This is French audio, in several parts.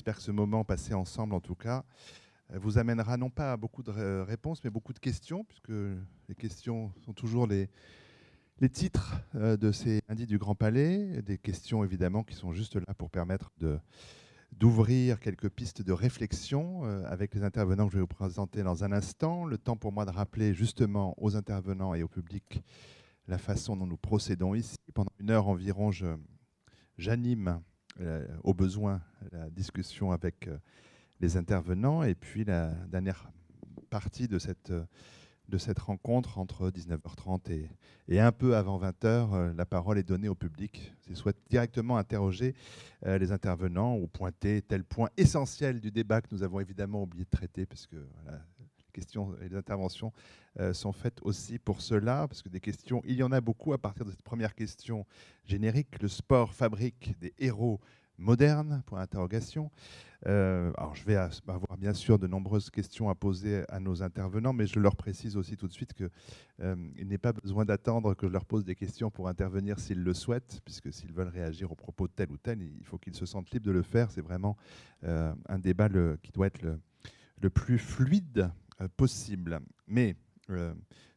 j'espère que ce moment passé ensemble, en tout cas, vous amènera non pas à beaucoup de réponses, mais beaucoup de questions, puisque les questions sont toujours les, les titres euh, de ces indices du Grand Palais, des questions évidemment qui sont juste là pour permettre de d'ouvrir quelques pistes de réflexion euh, avec les intervenants que je vais vous présenter dans un instant. Le temps pour moi de rappeler justement aux intervenants et au public la façon dont nous procédons ici. Pendant une heure environ, j'anime euh, au besoin la discussion avec les intervenants et puis la dernière partie de cette de cette rencontre entre 19h30 et, et un peu avant 20h, euh, la parole est donnée au public. S'ils souhaitent directement interroger euh, les intervenants ou pointer tel point essentiel du débat que nous avons évidemment oublié de traiter, parce que questions et les interventions euh, sont faites aussi pour cela, parce que des questions, il y en a beaucoup à partir de cette première question générique. Le sport fabrique des héros modernes Point d'interrogation. Euh, alors, je vais avoir bien sûr de nombreuses questions à poser à nos intervenants, mais je leur précise aussi tout de suite qu'il euh, n'est pas besoin d'attendre que je leur pose des questions pour intervenir s'ils le souhaitent, puisque s'ils veulent réagir au propos de tel ou tel, il faut qu'ils se sentent libres de le faire. C'est vraiment un débat qui doit être le, plus fluide possible. Mais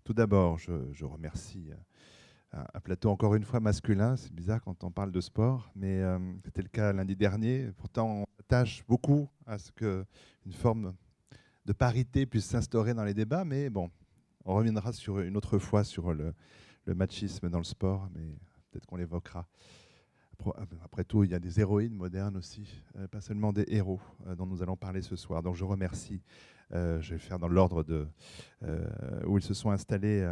tout d'abord, je, remercie un plateau encore une fois masculin. C'est bizarre quand on parle de sport, mais c'était le cas lundi dernier. Pourtant, tâche beaucoup à ce qu'une forme de parité puisse s'instaurer dans les débats, mais bon, on reviendra sur une autre fois sur le, machisme dans le sport, mais peut-être qu'on l'évoquera. Après tout, il y a des héroïnes modernes aussi, euh, pas seulement des héros euh, dont nous allons parler ce soir. Donc je remercie, euh, je vais faire dans l'ordre de où ils se sont installés.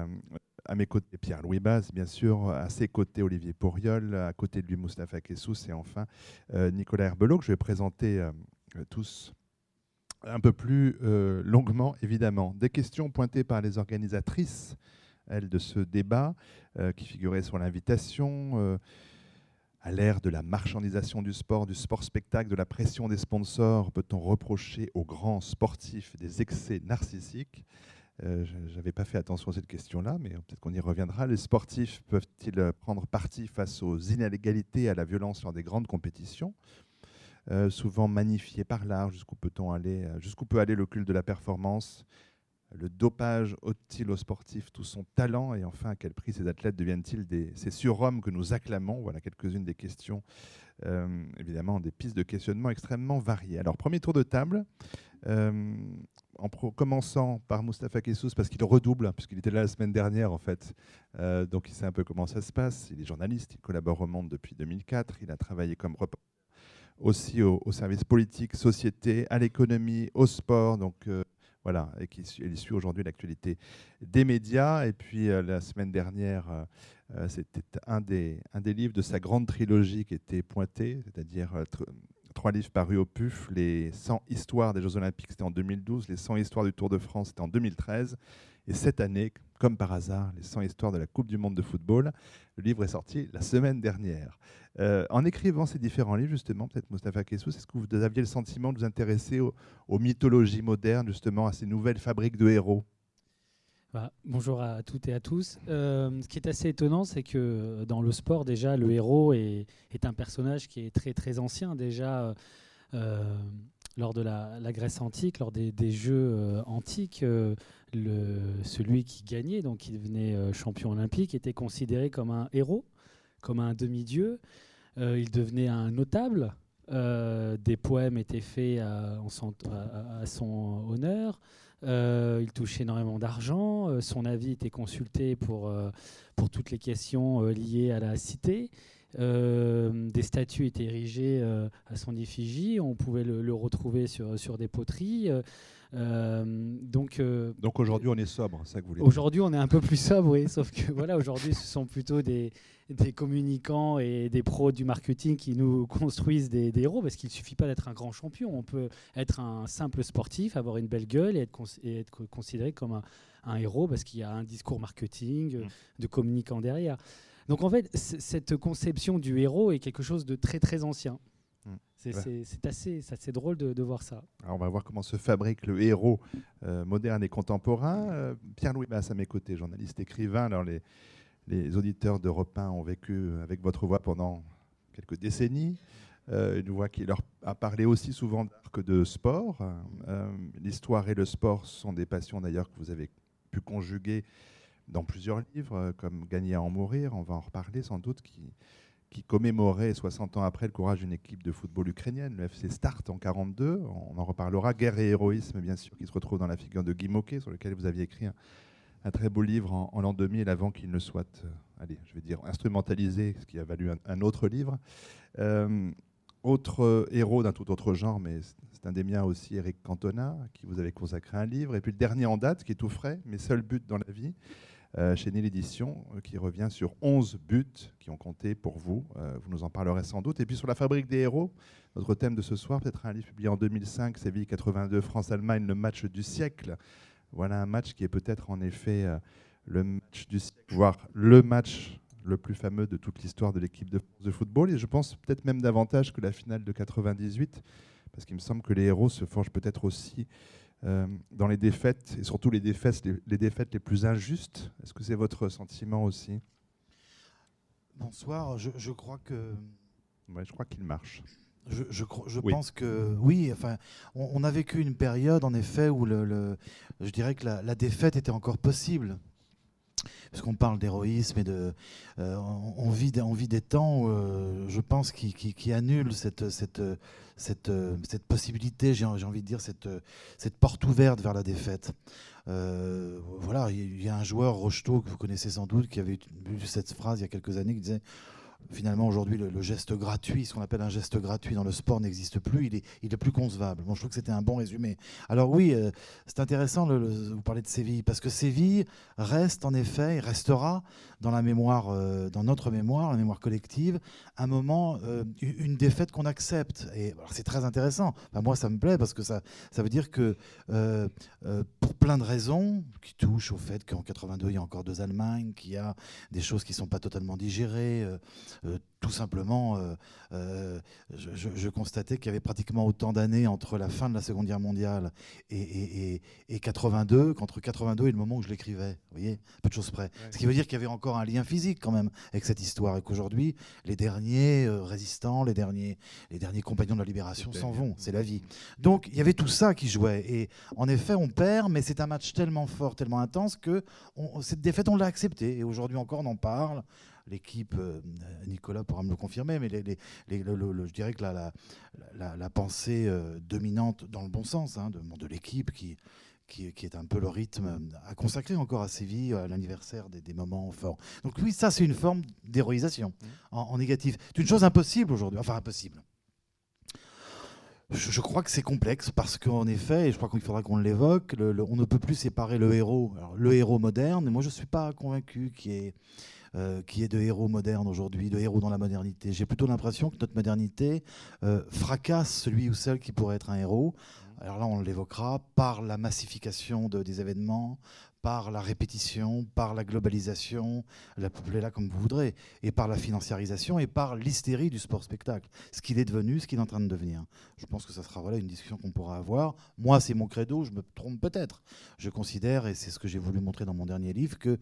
à mes côtés, Pierre-Louis Baz, bien sûr, à ses côtés, Olivier Pourriol, à côté de lui, Moustapha Kessous, et enfin Nicolas Herbelot, que je vais présenter tous un peu plus longuement, évidemment. Des questions pointées par les organisatrices, elles, de ce débat, qui figuraient sur l'invitation à l'ère de la marchandisation du sport, du sport-spectacle, de la pression des sponsors, peut-on reprocher aux grands sportifs des excès narcissiques? Euh, Je n'avais pas fait attention à cette question-là, mais peut-être qu'on y reviendra. Les sportifs peuvent-ils prendre parti face aux inégalités à la violence lors des grandes compétitions? Euh, Souvent magnifiées par l'art, jusqu'où peut-on aller Jusqu'où peut aller le culte de la performance? Le dopage ôte-t-il aux sportifs tout son talent Et enfin, à quel prix ces athlètes deviennent-ils des, ces surhommes que nous acclamons? Voilà quelques-unes des questions, euh, évidemment, des pistes de questionnement extrêmement variées. Alors, premier tour de table, euh, en commençant par Moustapha Kessous, parce qu'il redouble, puisqu'il était là la semaine dernière, en fait. Euh, donc, il sait un peu comment ça se passe. Il est journaliste, il collabore au Monde depuis 2004, il a travaillé comme reporter aussi au, service politique, société, à l'économie, au sport. Donc, voilà, et qui suit aujourd'hui l'actualité des médias. Et puis euh, la semaine dernière, euh, euh, c'était un des, un des livres de sa grande trilogie qui était pointé, c'est-à-dire trois livres parus au PUF, les 100 histoires des Jeux Olympiques, c'était en 2012, les 100 histoires du Tour de France, c'était en 2013. Et cette année, comme par hasard, les 100 histoires de la Coupe du Monde de football, le livre est sorti la semaine dernière. Euh, en écrivant ces différents livres, justement, peut-être Moustapha Kessous, est-ce que vous aviez le sentiment de vous intéresser aux, mythologies modernes, justement, à ces nouvelles fabriques de héros? Bah, bonjour à toutes et à tous. Euh, ce qui est assez étonnant, c'est que euh, dans le sport, déjà, le héros est, un personnage qui est très très ancien. Déjà, lors de la, Grèce antique, lors des, jeux antiques, celui qui gagnait, donc qui devenait champion olympique, était considéré comme un héros comme un demi-dieu. Euh, il devenait un notable. Euh, des poèmes étaient faits à, son honneur. Euh, il touchait énormément d'argent. son avis était consulté pour, pour toutes les questions liées à la cité. des statues étaient érigées à son effigie. On pouvait le, le retrouver sur, sur des poteries. Euh, donc, euh, donc aujourd'hui, on est sobre, ça que vous voulez Aujourd'hui, on est un peu plus sobre, oui. sauf que voilà, aujourd'hui, ce sont plutôt des, des, communicants et des pros du marketing qui nous construisent des, héros, parce qu'il ne suffit pas d'être un grand champion. On peut être un simple sportif, avoir une belle gueule et être, et être considéré comme un, un héros, parce qu'il y a un discours marketing mmh. de communicants derrière. Donc en fait, cette conception du héros est quelque chose de très très ancien. C'est assez, assez drôle de, voir ça. Alors on va voir comment se fabrique le héros euh, moderne et contemporain. Euh, Pierre-Louis Bass à mes côtés, journaliste écrivain. Alors les, les auditeurs d'Europe 1 ont vécu avec votre voix pendant quelques décennies. une voix qui leur a parlé aussi souvent d'art que de sport. L'histoire et le sport sont des passions d'ailleurs que vous avez pu conjuguer dans plusieurs livres, comme Gagner à en mourir, on va en reparler sans doute, qui, qui commémorait 60 ans après le courage d'une équipe de football ukrainienne, le FC Start en 42. On en reparlera. Guerre et héroïsme, bien sûr, qui se retrouve dans la figure de Guy Moquet, sur lequel vous aviez écrit un, très beau livre en, l'an 2000, avant qu'il ne soit, euh, allez, je vais dire, instrumentalisé, ce qui a valu un, autre livre. Euh, autre héros d'un tout autre genre, mais c'est un des miens aussi, Eric Cantona, qui vous avait consacré un livre. Et puis le dernier en date, qui est tout frais, mes seuls buts dans la vie, chez Nil Édition, euh, qui revient sur 11 buts qui ont compté pour vous. Euh, vous nous en parlerez sans doute. Et puis sur la fabrique des héros, notre thème de ce soir, peut-être un livre publié en 2005, Séville 82, France-Allemagne, le match du siècle. Voilà un match qui est peut-être en effet le match du siècle, voire le match le plus fameux de toute l'histoire de l'équipe de, de football. Et je pense peut-être même davantage que la finale de 98, parce qu'il me semble que les héros se forgent peut-être aussi euh, dans les défaites, et surtout les défaites les, défaites les plus injustes. Est-ce que c'est votre sentiment aussi? Bonsoir, je, crois que... Ouais, je crois qu'il marche. Je, je, pense que oui, enfin, on, a vécu une période en effet où le, je dirais que la, défaite était encore possible puisqu'on parle d'héroïsme et de, euh, on, vit, des temps, euh, je pense, qui, qui, annulent cette, cette, cette, cette possibilité, j'ai envie de dire, cette, cette porte ouverte vers la défaite. Euh, voilà, il y, a un joueur, Rocheteau, que vous connaissez sans doute, qui avait eu cette phrase il y a quelques années, qui disait finalement, aujourd'hui, le, geste gratuit, ce qu'on appelle un geste gratuit dans le sport n'existe plus, il est, plus concevable. Bon, je trouve que c'était un bon résumé. Alors oui, euh, c'est intéressant, de vous parler de Séville, parce que Séville reste en effet, et restera dans la mémoire, euh, dans notre mémoire, la mémoire collective, un moment, euh, une défaite qu'on accepte. Et c'est très intéressant. moi, ça me plaît parce que ça, ça veut dire que pour plein de raisons qui touchent au fait qu'en 82 il y a encore deux Allemagnes, qu'il y a des choses qui ne sont pas totalement digérées, tout simplement, euh, euh, je, constatais qu'il y avait pratiquement autant d'années entre la fin de la Seconde Guerre mondiale et, 82 qu'entre 82 et le moment où je l'écrivais. Vous voyez, peu de choses près. Ce qui veut dire qu'il y avait encore un lien physique quand même avec cette histoire et qu'aujourd'hui, les derniers euh, résistants, les derniers, les derniers compagnons de la libération s'en vont. C'est la vie. Donc il y avait tout ça qui jouait. Et en effet, on perd, mais c'est un match tellement fort, tellement intense que cette défaite, on l'a acceptée. Et aujourd'hui encore, on en parle l'équipe, euh, Nicolas pourra me le confirmer, mais les, je dirais que la, la, pensée euh, dominante dans le bon sens hein, de, de l'équipe qui, qui, est un peu le rythme à consacrer encore à Séville, à l'anniversaire des, moments forts. Donc oui, ça c'est une forme d'héroïsation mmh. en, négatif. C'est une chose impossible aujourd'hui, enfin impossible. Je, crois que c'est complexe parce qu'en effet, et je crois qu'il faudra qu'on l'évoque, on ne peut plus séparer le héros, le héros moderne. Et moi, je ne suis pas convaincu qu'il y ait euh, qui est de héros modernes aujourd'hui, de héros dans la modernité. J'ai plutôt l'impression que notre modernité euh, fracasse celui ou celle qui pourrait être un héros. Alors là, on l'évoquera par la massification de, des événements, par la répétition, par la globalisation, l'appelez-la comme vous voudrez, et par la financiarisation et par l'hystérie du sport-spectacle. Ce qu'il est devenu, ce qu'il est en train de devenir. Je pense que ça sera voilà, une discussion qu'on pourra avoir. Moi, c'est mon credo, je me trompe peut-être. Je considère, et c'est ce que j'ai voulu montrer dans mon dernier livre, que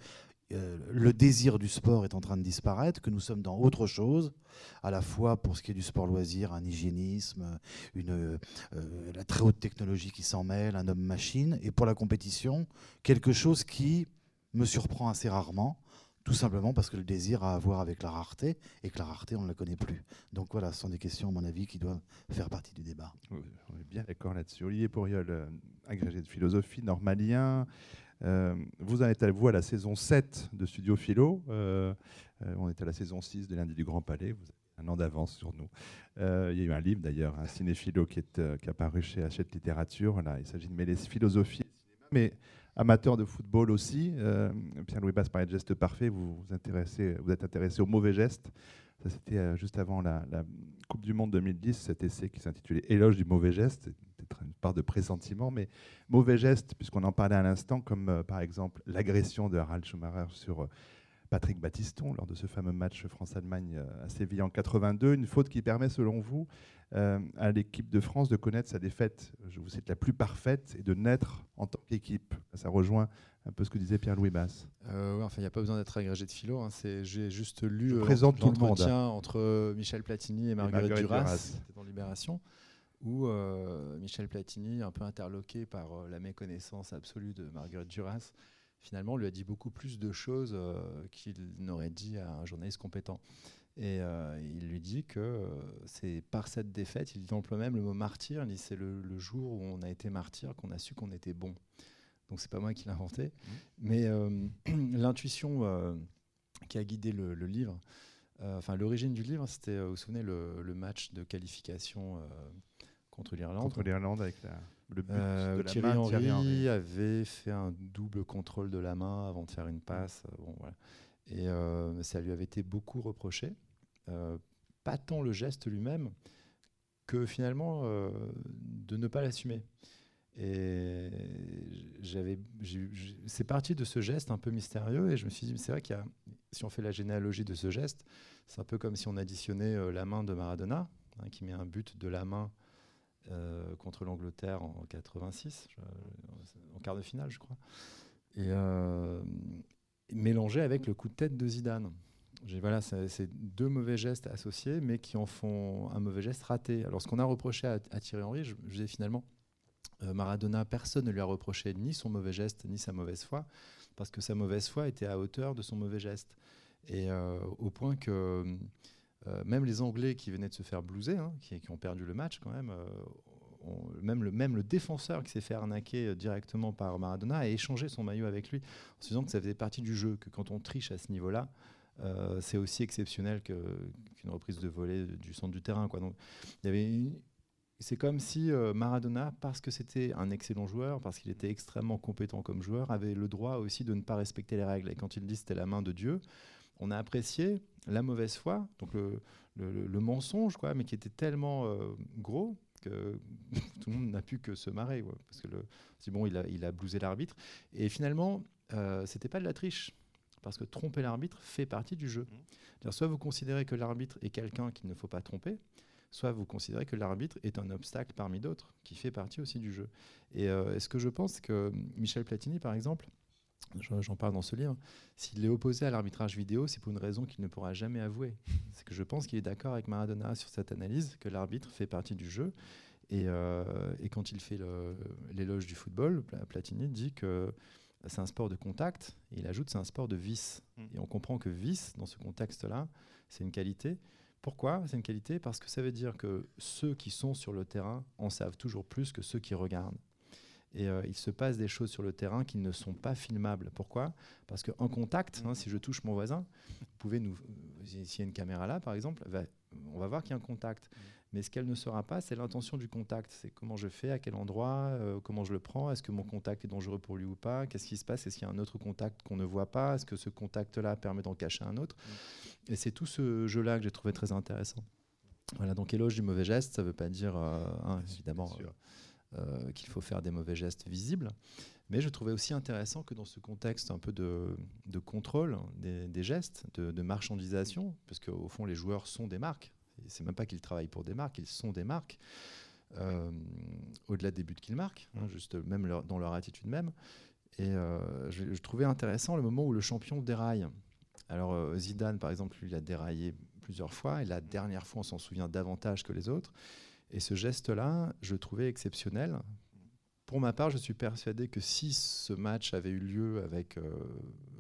euh, le désir du sport est en train de disparaître, que nous sommes dans autre chose, à la fois pour ce qui est du sport loisir, un hygiénisme, une, euh, la très haute technologie qui s'en mêle, un homme-machine, et pour la compétition, quelque chose qui me surprend assez rarement, tout simplement parce que le désir a à voir avec la rareté, et que la rareté, on ne la connaît plus. Donc voilà, ce sont des questions, à mon avis, qui doivent faire partie du débat. on est bien d'accord là-dessus. Olivier Pourriol, euh, agrégé de philosophie, normalien, euh, vous en êtes à la saison 7 de Studio Philo? Euh, euh, on est à la saison 6 de Lundi du Grand Palais. Vous avez un an d'avance sur nous. il y a eu un livre d'ailleurs, un cinéphilo qui est, qui apparu chez Hachette Littérature. Là, il s'agit de mêler philosophie mais amateur de football aussi. Pierre-Louis Basse parlait de geste parfait. Vous vous, êtes intéressé au mauvais geste. Ça, c'était juste avant la, Coupe du Monde 2010, cet essai qui s'intitulait Éloge du mauvais geste une part de pressentiment, mais mauvais gestes, puisqu'on en parlait à l'instant, comme euh, par exemple l'agression de Harald Schumacher sur euh, Patrick Battiston lors de ce fameux match France-Allemagne euh, à Séville en 82. Une faute qui permet, selon vous, euh, à l'équipe de France de connaître sa défaite, je vous cite, la plus parfaite et de naître en tant qu'équipe. Ça rejoint un peu ce que disait Pierre-Louis Basse. Euh, enfin, il n'y a pas besoin d'être agrégé de philo. Hein. J'ai juste lu l'entretien entre Michel Platini et Marguerite, Duras, dans Libération, où Michel Platini, un peu interloqué par la méconnaissance absolue de Marguerite Duras, finalement, lui a dit beaucoup plus de choses euh, qu'il n'aurait dit à un journaliste compétent. Et euh, il lui dit que euh, c'est par cette défaite, il emploie même le mot martyr, il dit c'est le, jour où on a été martyr qu'on a su qu'on était bon. Donc c'est pas moi qui l'ai inventé, mmh. mais l'intuition qui a guidé le, livre, enfin l'origine du livre, c'était, vous vous souvenez, le, le match de qualification contre l'Irlande. Contre l'Irlande avec la, le but euh, de la Thierry, main, Henry Henry avait fait un double contrôle de la main avant de faire une passe. Euh, bon, voilà. Et euh, ça lui avait été beaucoup reproché. pas tant le geste lui-même que finalement de ne pas l'assumer. Et c'est parti de ce geste un peu mystérieux et je me suis dit, c'est vrai qu'il y a, si on fait la généalogie de ce geste, c'est un peu comme si on additionnait la main de Maradona, hein, qui met un but de la main euh, contre l'Angleterre en 86, en quart de finale, je crois. Et euh, mélangé avec le coup de tête de Zidane. Voilà, c'est deux mauvais gestes associés, mais qui en font un mauvais geste raté. Alors, ce qu'on a reproché à, Thierry Henry, je, disais finalement, euh, Maradona, personne ne lui a reproché ni son mauvais geste, ni sa mauvaise foi, parce que sa mauvaise foi était à hauteur de son mauvais geste. Et au point que euh, même les Anglais qui venaient de se faire blouser, hein, qui, ont perdu le match quand même, euh, même, le, même le défenseur qui s'est fait arnaquer euh, directement par Maradona a échangé son maillot avec lui en se disant que ça faisait partie du jeu, que quand on triche à ce niveau-là, c'est aussi exceptionnel qu'une reprise de volée du centre du terrain. Quoi. Donc, c'est comme si Maradona, parce que c'était un excellent joueur, parce qu'il était extrêmement compétent comme joueur, avait le droit aussi de ne pas respecter les règles. Et quand il dit c'était la main de Dieu, on a apprécié la mauvaise foi, donc le, mensonge, quoi, mais qui était tellement euh, gros que tout le monde n'a pu que se marrer. parce que c'est bon, il a, il a blousé l'arbitre. Et finalement, euh, c'était pas de la triche. Parce que tromper l'arbitre fait partie du jeu. Mmh. Soit vous considérez que l'arbitre est quelqu'un qu'il ne faut pas tromper, soit vous considérez que l'arbitre est un obstacle parmi d'autres, qui fait partie aussi du jeu. Et euh, ce que je pense que Michel Platini, par exemple, j'en parle dans ce livre, s'il est opposé à l'arbitrage vidéo, c'est pour une raison qu'il ne pourra jamais avouer. C'est que je pense qu'il est d'accord avec Maradona sur cette analyse, que l'arbitre fait partie du jeu. Et, euh, quand il fait l'éloge du football, Platini dit que c'est un sport de contact, et il ajoute c'est un sport de vice. Mm. Et on comprend que vice, dans ce contexte-là, c'est une qualité. Pourquoi c'est une qualité? Parce que ça veut dire que ceux qui sont sur le terrain en savent toujours plus que ceux qui regardent. Et euh, il se passe des choses sur le terrain qui ne sont pas filmables. Pourquoi? Parce qu'en contact, hein, si je touche mon voisin, vous pouvez nous. Euh, s'il y a une caméra là, par exemple, on va voir qu'il y a un contact. Mais ce qu'elle ne saura pas, c'est l'intention du contact. C'est comment je fais, à quel endroit, euh, comment je le prends, est-ce que mon contact est dangereux pour lui ou pas, qu'est-ce qui se passe, est-ce qu'il y a un autre contact qu'on ne voit pas, est-ce que ce contact-là permet d'en cacher un autre? Et c'est tout ce jeu-là que j'ai trouvé très intéressant. Voilà, donc éloge du mauvais geste, ça ne veut pas dire, hein, évidemment, euh, qu'il faut faire des mauvais gestes visibles. Mais je trouvais aussi intéressant que dans ce contexte un peu de, contrôle des, gestes, de, marchandisation, parce qu'au fond les joueurs sont des marques, c'est même pas qu'ils travaillent pour des marques, ils sont des marques, euh, au-delà des buts qu'ils marquent, hein, juste même dans leur attitude même. Et euh, je, trouvais intéressant le moment où le champion déraille. Alors Zidane, par exemple, lui, il a déraillé plusieurs fois, et la dernière fois, on s'en souvient davantage que les autres. Et ce geste-là, je le trouvais exceptionnel. Pour ma part, je suis persuadé que si ce match avait eu lieu euh,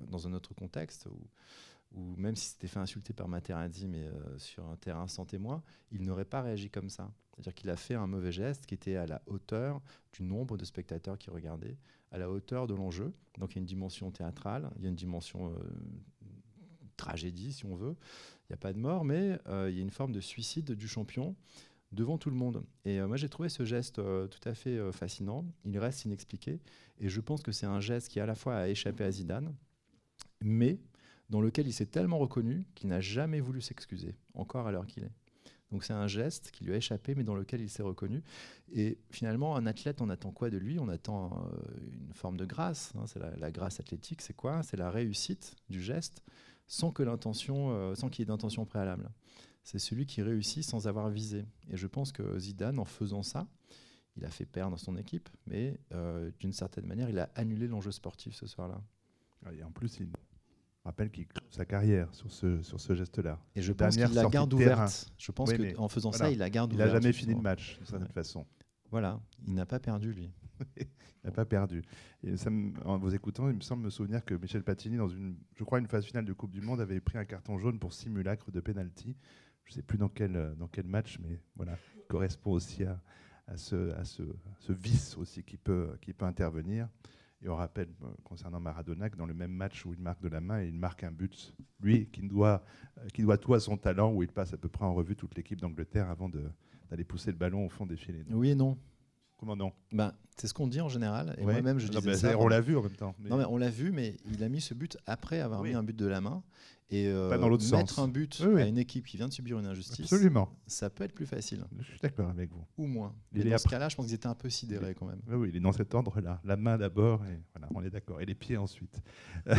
dans un autre contexte, ou, même si c'était fait insulter par Materazzi, mais euh, sur un terrain sans témoin, il n'aurait pas réagi comme ça. C'est-à-dire qu'il a fait un mauvais geste qui était à la hauteur du nombre de spectateurs qui regardaient, à la hauteur de l'enjeu. Donc il y a une dimension théâtrale, il y a une dimension euh, tragédie, si on veut. Il n'y a pas de mort, mais il y a une forme de suicide du champion devant tout le monde. Et euh, moi, j'ai trouvé ce geste euh, tout à fait euh, fascinant. Il reste inexpliqué. Et je pense que c'est un geste qui, à la fois, a échappé à Zidane, mais dans lequel il s'est tellement reconnu qu'il n'a jamais voulu s'excuser, encore à l'heure qu'il est. Donc c'est un geste qui lui a échappé, mais dans lequel il s'est reconnu. Et finalement, un athlète, on attend quoi de lui? On attend une forme de grâce. Hein. c'est la, grâce athlétique, c'est quoi? C'est la réussite du geste sans sans qu'il y ait d'intention préalable. C'est celui qui réussit sans avoir visé. Et je pense que Zidane, en faisant ça, il a fait perdre son équipe, mais d'une certaine manière, il a annulé l'enjeu sportif ce soir-là. Et en plus, il rappelle qu'il clôt sa carrière sur ce, sur ce geste-là. Et je pense qu'il la garde ouverte. Je pense qu'en faisant ça, il la garde ouverte. Il n'a jamais fini le match, de toute façon. Voilà, il n'a pas perdu, lui. il n'a pas perdu. Et ça en vous écoutant, il me semble me souvenir que Michel Platini, dans une, je crois, une phase finale de Coupe du Monde, avait pris un carton jaune pour simulacre de penalty. Je ne sais plus dans quel, dans quel match, mais voilà, il correspond aussi à, à, ce, à ce, ce, vice aussi qui peut, qui peut intervenir. Et on rappelle, euh, concernant Maradona, que dans le même match où il marque de la main, il marque un but, lui, qui doit, euh, qui doit tout à son talent, où il passe à peu près en revue toute l'équipe d'Angleterre avant d'aller pousser le ballon au fond des filets. Oui et non. Comment non? Ben, C'est ce qu'on dit en général. Et moi-même, je disais ça. On l'a vu en même temps. Non, mais on l'a vu, mais il a mis ce but après avoir mis un but de la main. Et euh, dans mettre un but à une équipe qui vient de subir une injustice, Absolument. ça peut être plus facile. Je suis d'accord avec vous. Ou moins. Et dans ce cas-là, je pense qu'ils étaient un peu sidérés quand même. Oui, oui, il est dans cet ordre-là. La main d'abord, et voilà, on est d'accord. Et les pieds ensuite.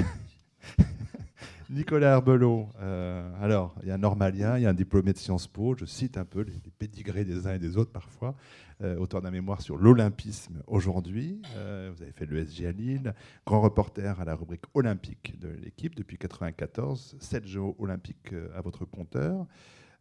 Nicolas Herbelot, euh, alors il y a un normalien, il y a un diplômé de Sciences Po, je cite un peu les, pédigrés des uns et des autres parfois, euh, auteur d'un mémoire sur l'olympisme aujourd'hui, euh, vous avez fait l'ESG à Lille, grand reporter à la rubrique olympique de l'équipe depuis 1994, 7 Jeux olympiques à votre compteur,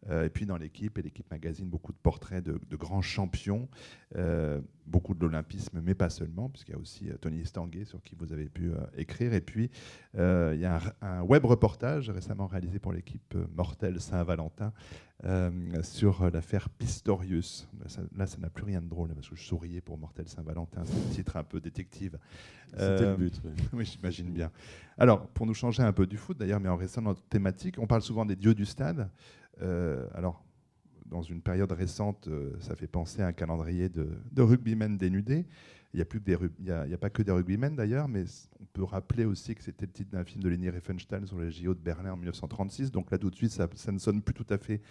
et puis dans l'équipe et l'équipe magazine, beaucoup de portraits de, grands champions, euh, beaucoup de l'olympisme, mais pas seulement, puisqu'il y a aussi euh, Tony Estanguet sur qui vous avez pu écrire. Et puis il y a un, web reportage récemment réalisé pour l'équipe Mortel Saint-Valentin sur l'affaire Pistorius. Là, ça n'a plus rien de drôle, parce que je souriais pour Mortel Saint-Valentin, c'est un titre un peu détective. C'était le but. Oui, j'imagine bien. Alors, pour nous changer un peu du foot, d'ailleurs, mais en restant dans notre thématique, on parle souvent des dieux du stade. Euh, alors, dans une période récente, euh, ça fait penser à un calendrier de, rugbymen dénudés. Il n'y a, pas que des rugbymen d'ailleurs, mais on peut rappeler aussi que c'était le titre d'un film de Leni Riefenstahl sur les JO de Berlin en 1936. Donc là, tout de suite, ça, ne sonne plus tout à fait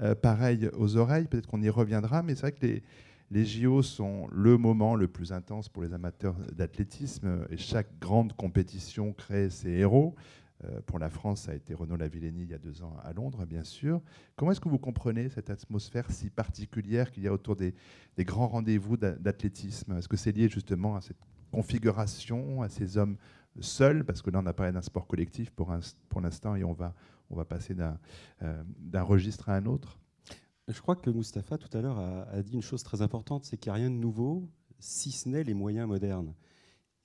euh, pareil aux oreilles. Peut-être qu'on y reviendra, mais c'est vrai que les, les JO sont le moment le plus intense pour les amateurs d'athlétisme et chaque grande compétition crée ses héros. Euh, pour la France, ça a été Renaud Lavillenie il y a deux ans à Londres, bien sûr. Comment est-ce que vous comprenez cette atmosphère si particulière qu'il y a autour des, grands rendez-vous d'athlétisme? Est-ce que c'est lié justement à cette configuration, à ces hommes seuls? Parce que là, on a parlé d'un sport collectif pour, l'instant et on va, on va passer euh, d'un registre à un autre. Je crois que Mustapha, tout à l'heure, a, dit une chose très importante, c'est qu'il n'y a rien de nouveau, si ce n'est les moyens modernes.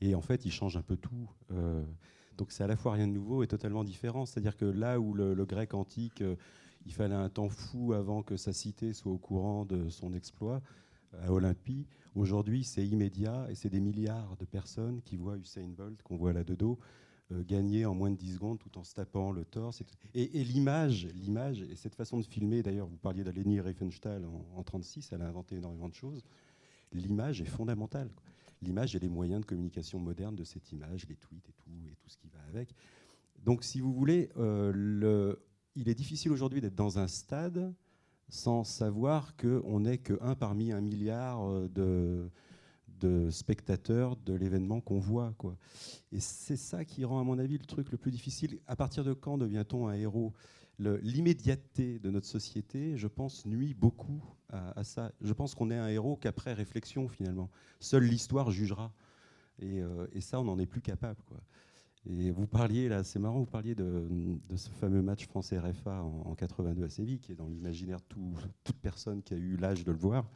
Et en fait, il change un peu tout. Euh, donc c'est à la fois rien de nouveau et totalement différent. C'est-à-dire que là où le, grec antique, euh, il fallait un temps fou avant que sa cité soit au courant de son exploit à Olympie, aujourd'hui c'est immédiat et c'est des milliards de personnes qui voient Usain Bolt, qu'on voit là de dos, gagner en moins de 10 secondes tout en se tapant le torse. Et, l'image, l'image et cette façon de filmer, d'ailleurs vous parliez d'Aleni Riefenstahl en, en 36, elle a inventé énormément de choses, l'image est fondamentale l'image et les moyens de communication moderne de cette image, les tweets et tout, et tout ce qui va avec. Donc, si vous voulez, euh, il est difficile aujourd'hui d'être dans un stade sans savoir qu'on n'est qu'un parmi un milliard euh, de, de spectateurs de l'événement qu'on voit. Quoi. Et c'est ça qui rend, à mon avis, le truc le plus difficile. À partir de quand devient-on un héros? L'immédiateté de notre société, je pense, nuit beaucoup à, ça. Je pense qu'on est un héros qu'après réflexion, finalement. Seule l'histoire jugera. Et, euh, ça, on n'en est plus capable. Et vous parliez, là, c'est marrant, vous parliez de, ce fameux match France-RFA en, 82 à Séville, qui est dans l'imaginaire de toute personne qui a eu l'âge de le voir.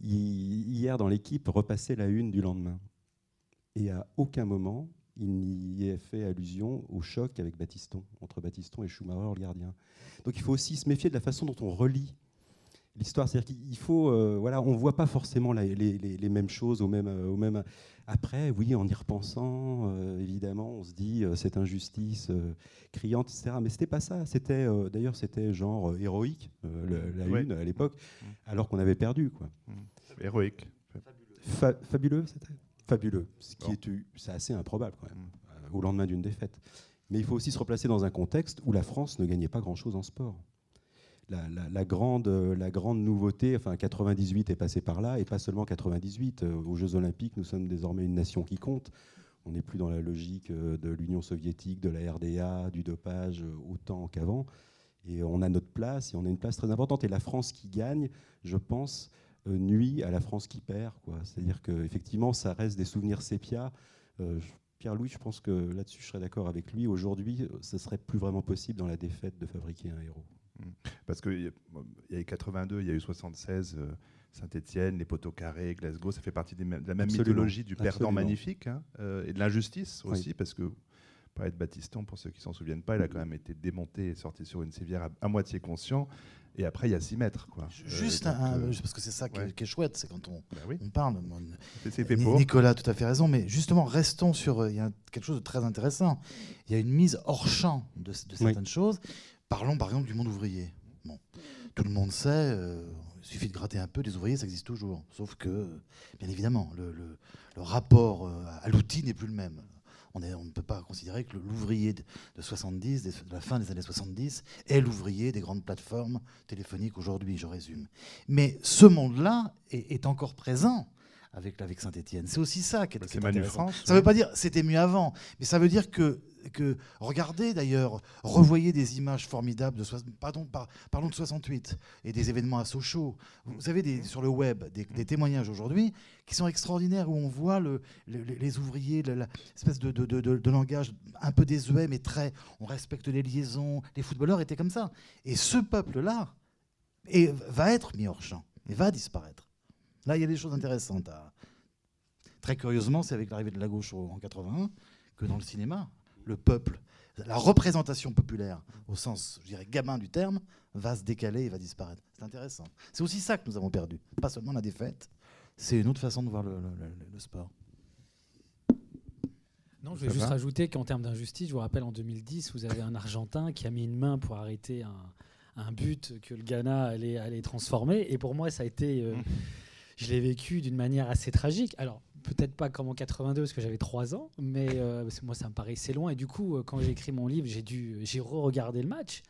Hier, dans l'équipe, repassait la une du lendemain. Et à aucun moment, il n'y est fait allusion au choc avec Baptiston, entre Baptiston et Schumacher, le gardien. Donc il faut aussi se méfier de la façon dont on relie l'histoire. C'est-à-dire qu'il faut, euh, voilà, on voit pas forcément les, mêmes choses au même, au même. Après, oui, en y repensant, euh, évidemment, on se dit euh, cette injustice criante, etc. Mais c'était pas ça. C'était, d'ailleurs, c'était genre héroïque la une à l'époque, alors qu'on avait perdu, quoi. Mmh. Héroïque. fabuleux, c'était? Fabuleux, ce qui est, c'est assez improbable quand même, mm. euh, au lendemain d'une défaite. Mais il faut aussi se replacer dans un contexte où la France ne gagnait pas grand-chose en sport. La, grande, la grande nouveauté, enfin 98 est passé par là, et pas seulement 98. Euh, aux Jeux Olympiques, nous sommes désormais une nation qui compte. On n'est plus dans la logique de l'Union soviétique, de la RDA, du dopage autant qu'avant. Et on a notre place, et on a une place très importante. Et la France qui gagne, je pense, nuit à la France qui perd. C'est-à-dire qu'effectivement, ça reste des souvenirs sépia. Pierre-Louis, je pense que là-dessus, je serais d'accord avec lui. Aujourd'hui, ce serait plus vraiment possible dans la défaite de fabriquer un héros. Mmh. Parce qu'il y a eu 82, il y a eu 76, euh, Saint-Etienne, les poteaux carrés, Glasgow, ça fait partie de la même mythologie du perdant magnifique hein, euh, et de l'injustice aussi, parce que être Battiston, pour ceux qui s'en souviennent pas, il a quand même été démonté et sorti sur une civière à, moitié conscient. Et après, il y a 6 mètres. Quoi. Juste, euh, parce que c'est ça qui, est, chouette, c'est quand on, on parle. C'est fait pour. Nicolas a tout à fait raison, mais justement, restons sur. Il y a quelque chose de très intéressant. Il y a une mise hors champ de, certaines choses. Parlons par exemple du monde ouvrier. Bon, tout le monde sait, euh, il suffit de gratter un peu, des ouvriers, ça existe toujours. Sauf que, bien évidemment, le, rapport euh, à l'outil n'est plus le même. On, on, ne peut pas considérer que l'ouvrier de 70, de la fin des années 70, est l'ouvrier des grandes plateformes téléphoniques aujourd'hui, je résume. Mais ce monde-là est, encore présent avec, avec Saint-Etienne. C'est aussi ça qui est, bah, intéressant. ça ne veut pas dire c'était mieux avant, mais ça veut dire que que regardez d'ailleurs, revoyez des images formidables de pardon, parlons de 68 et des événements à Sochaux. Vous avez des, sur le web des, témoignages aujourd'hui qui sont extraordinaires où on voit le, les ouvriers, l'espèce de, de, de, langage un peu désuet mais très, on respecte les liaisons. Les footballeurs étaient comme ça. Et ce peuple-là va être mis hors champ et va disparaître. Là, il y a des choses intéressantes. Très curieusement, c'est avec l'arrivée de la gauche en 81 que dans le cinéma, le peuple, la représentation populaire, au sens, je dirais, gamin du terme, va se décaler et va disparaître. C'est intéressant. C'est aussi ça que nous avons perdu. Pas seulement la défaite, c'est une autre façon de voir le, sport. Non, je vais juste rajouter qu'en termes d'injustice, je vous rappelle en 2010, vous avez un Argentin qui a mis une main pour arrêter un, but que le Ghana allait, allait, transformer. Et pour moi, ça a été. Euh, mmh. je l'ai vécu d'une manière assez tragique. Alors, peut-être pas comme en 82 parce que j'avais 3 ans, mais euh, moi ça me paraissait loin. Et du coup, euh, quand j'ai écrit mon livre, j'ai dû, j'ai re-regardé le match.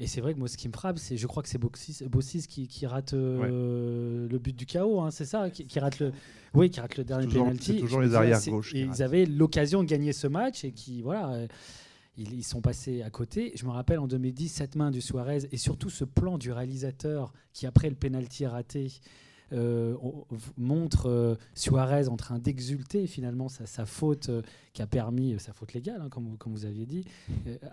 Et c'est vrai que moi, ce qui me frappe, c'est, je crois que c'est Bossis, qui, qui, rate euh, le but du chaos, hein, c'est ça, qui, rate le, oui, qui rate le dernier penalty. C'est toujours les arrières gauche. ils avaient l'occasion de gagner ce match et qui, voilà, ils, ils, sont passés à côté. Je me rappelle en 2010 cette main du Suarez et surtout ce plan du réalisateur qui après le penalty raté euh, montre euh, Suarez en train d'exulter finalement sa, faute euh, qui a permis, sa faute légale, hein, comme, comme, vous aviez dit,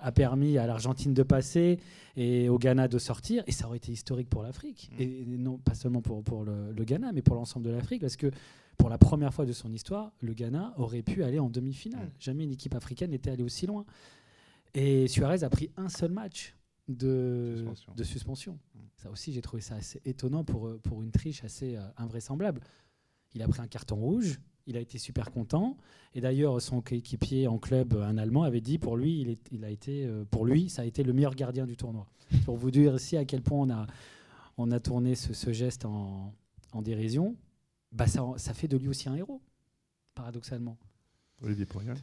a permis à l'Argentine de passer et au Ghana de sortir. Et ça aurait été historique pour l'Afrique. Mm. Et, non pas seulement pour, pour le, Ghana, mais pour l'ensemble de l'Afrique, parce que pour la première fois de son histoire, le Ghana aurait pu aller en demi-finale. Mm. Jamais une équipe africaine n'était allée aussi loin. Et Suarez a pris un seul match de De suspension. Mm. Ça aussi, j'ai trouvé ça assez étonnant pour, euh, pour une triche assez euh, invraisemblable. Il a pris un carton rouge, il a été super content. Et d'ailleurs, son coéquipier en club, un Allemand, avait dit pour lui, il, est, il, a été, euh, pour lui, ça a été le meilleur gardien du tournoi. pour vous dire ici à quel point on a, on a tourné ce, geste en, en dérision, bah ça, ça, fait de lui aussi un héros, paradoxalement. Olivier Poirier